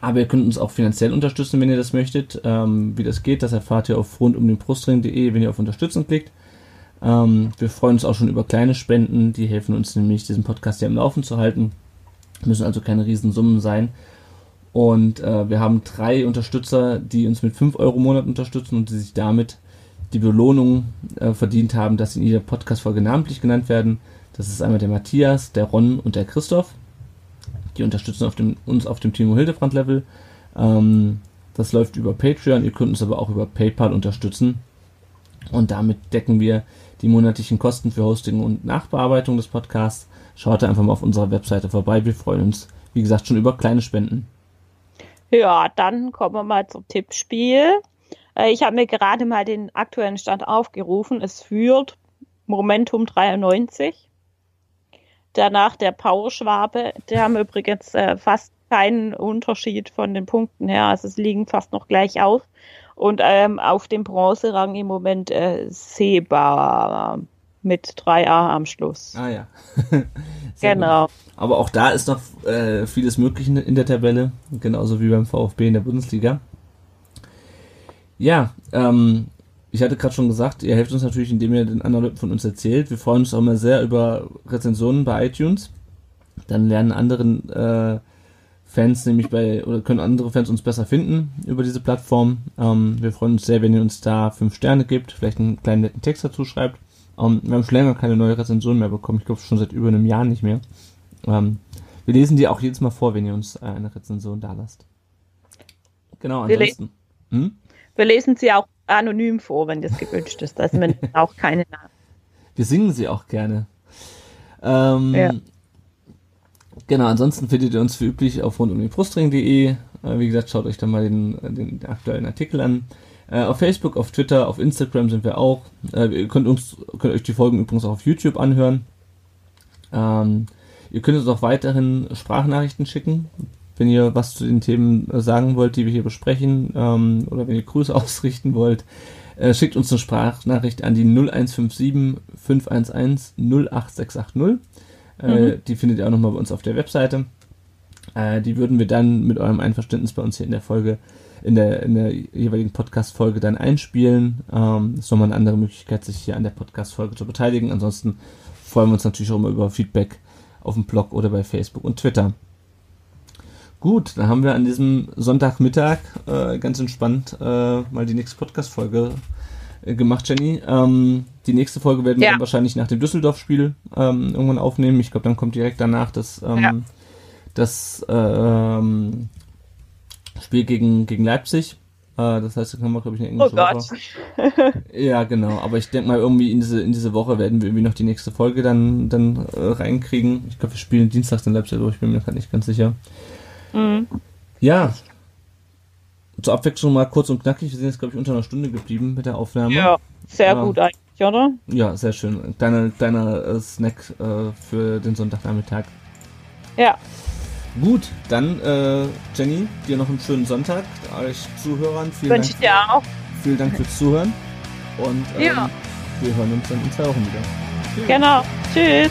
Aber ihr könnt uns auch finanziell unterstützen, wenn ihr das möchtet. Ähm, wie das geht, das erfahrt ihr auf rundumdenbrustring.de, wenn ihr auf Unterstützen klickt. Ähm, wir freuen uns auch schon über kleine Spenden, die helfen uns nämlich, diesen Podcast hier am Laufen zu halten. Müssen also keine Riesensummen sein. Und äh, wir haben drei Unterstützer, die uns mit 5 Euro im Monat unterstützen und die sich damit die Belohnung äh, verdient haben, dass sie in jeder Podcast-Folge namentlich genannt werden. Das ist einmal der Matthias, der Ron und der Christoph. Die unterstützen auf dem, uns auf dem Timo Hildebrand-Level. Ähm, das läuft über Patreon. Ihr könnt uns aber auch über PayPal unterstützen. Und damit decken wir die monatlichen Kosten für Hosting und Nachbearbeitung des Podcasts. Schaut einfach mal auf unserer Webseite vorbei. Wir freuen uns, wie gesagt, schon über kleine Spenden. Ja, dann kommen wir mal zum Tippspiel. Äh, ich habe mir gerade mal den aktuellen Stand aufgerufen. Es führt Momentum 93. Danach der Powerschwabe. Die haben übrigens äh, fast keinen Unterschied von den Punkten her. Also es liegen fast noch gleich auf. Und ähm, auf dem Bronzerang im Moment äh, Seba mit 3a am Schluss. Ah ja. Genau. Gut. Aber auch da ist noch äh, vieles möglich in, der Tabelle, genauso wie beim VfB in der Bundesliga. Ja, ähm, ich hatte gerade schon gesagt, ihr helft uns natürlich, indem ihr den anderen Leuten von uns erzählt. Wir freuen uns auch immer sehr über Rezensionen bei iTunes. Dann lernen anderen äh, Fans nämlich bei, oder können andere Fans uns besser finden über diese Plattform. Ähm, wir freuen uns sehr, wenn ihr uns da fünf Sterne gibt, vielleicht einen kleinen netten Text dazu schreibt. Ähm, wir haben schon länger keine neue Rezension mehr bekommen. Ich glaube schon seit über einem Jahr nicht mehr. Ähm, wir lesen die auch jedes Mal vor, wenn ihr uns eine Rezension da lasst. Genau, Wir ansonsten. Hm? Wir lesen sie auch anonym vor, wenn das gewünscht ist. Also man auch keine Namen. Wir singen sie auch gerne. Ähm, Ja. Genau, ansonsten findet ihr uns wie üblich auf rundumdenbrustring.de, Äh, wie gesagt, schaut euch da mal den, den aktuellen Artikel an. Äh, auf Facebook, auf Twitter, auf Instagram sind wir auch. Äh, ihr könnt uns, könnt euch die Folgen übrigens auch auf YouTube anhören. Ähm, ihr könnt uns auch weiterhin Sprachnachrichten schicken, wenn ihr was zu den Themen sagen wollt, die wir hier besprechen, ähm, oder wenn ihr Grüße ausrichten wollt. Äh, schickt uns eine Sprachnachricht an die 0157 511 08680. Äh, mhm. Die findet ihr auch nochmal bei uns auf der Webseite. Äh, die würden wir dann mit eurem Einverständnis bei uns hier in der Folge in der, in der jeweiligen Podcast-Folge dann einspielen. Ähm, ist nochmal eine andere Möglichkeit, sich hier an der Podcast-Folge zu beteiligen. Ansonsten freuen wir uns natürlich auch immer über Feedback auf dem Blog oder bei Facebook und Twitter. Gut, dann haben wir an diesem Sonntagmittag äh, ganz entspannt äh, mal die nächste Podcast-Folge gemacht, Jenny. Ähm, die nächste Folge werden ja. wir dann wahrscheinlich nach dem Düsseldorf-Spiel ähm, irgendwann aufnehmen. Ich glaube, dann kommt direkt danach das, ähm, ja. das ähm, Spiel gegen, gegen Leipzig. Äh, das heißt, da können wir, glaube ich, eine englische oh Gott. ja, genau. Aber ich denke mal, irgendwie in diese, in diese Woche werden wir irgendwie noch die nächste Folge dann, dann äh, reinkriegen. Ich glaube, wir spielen dienstags in Leipzig, aber ich bin mir gerade nicht ganz sicher. Mhm. Ja. Zur Abwechslung mal kurz und knackig. Wir sind jetzt, glaube ich, unter einer Stunde geblieben mit der Aufnahme. Ja, sehr äh, gut eigentlich, oder? Ja, sehr schön. Deiner kleiner äh, Snack äh, für den Sonntagnachmittag. Ja. Gut, dann äh, Jenny, dir noch einen schönen Sonntag. Euch Zuhörern vielen Wünsche Dank. ich dir auch. Vielen Dank fürs Zuhören. Und ähm, ja. wir hören uns dann in zwei Wochen wieder. Tschüss. Genau. Tschüss.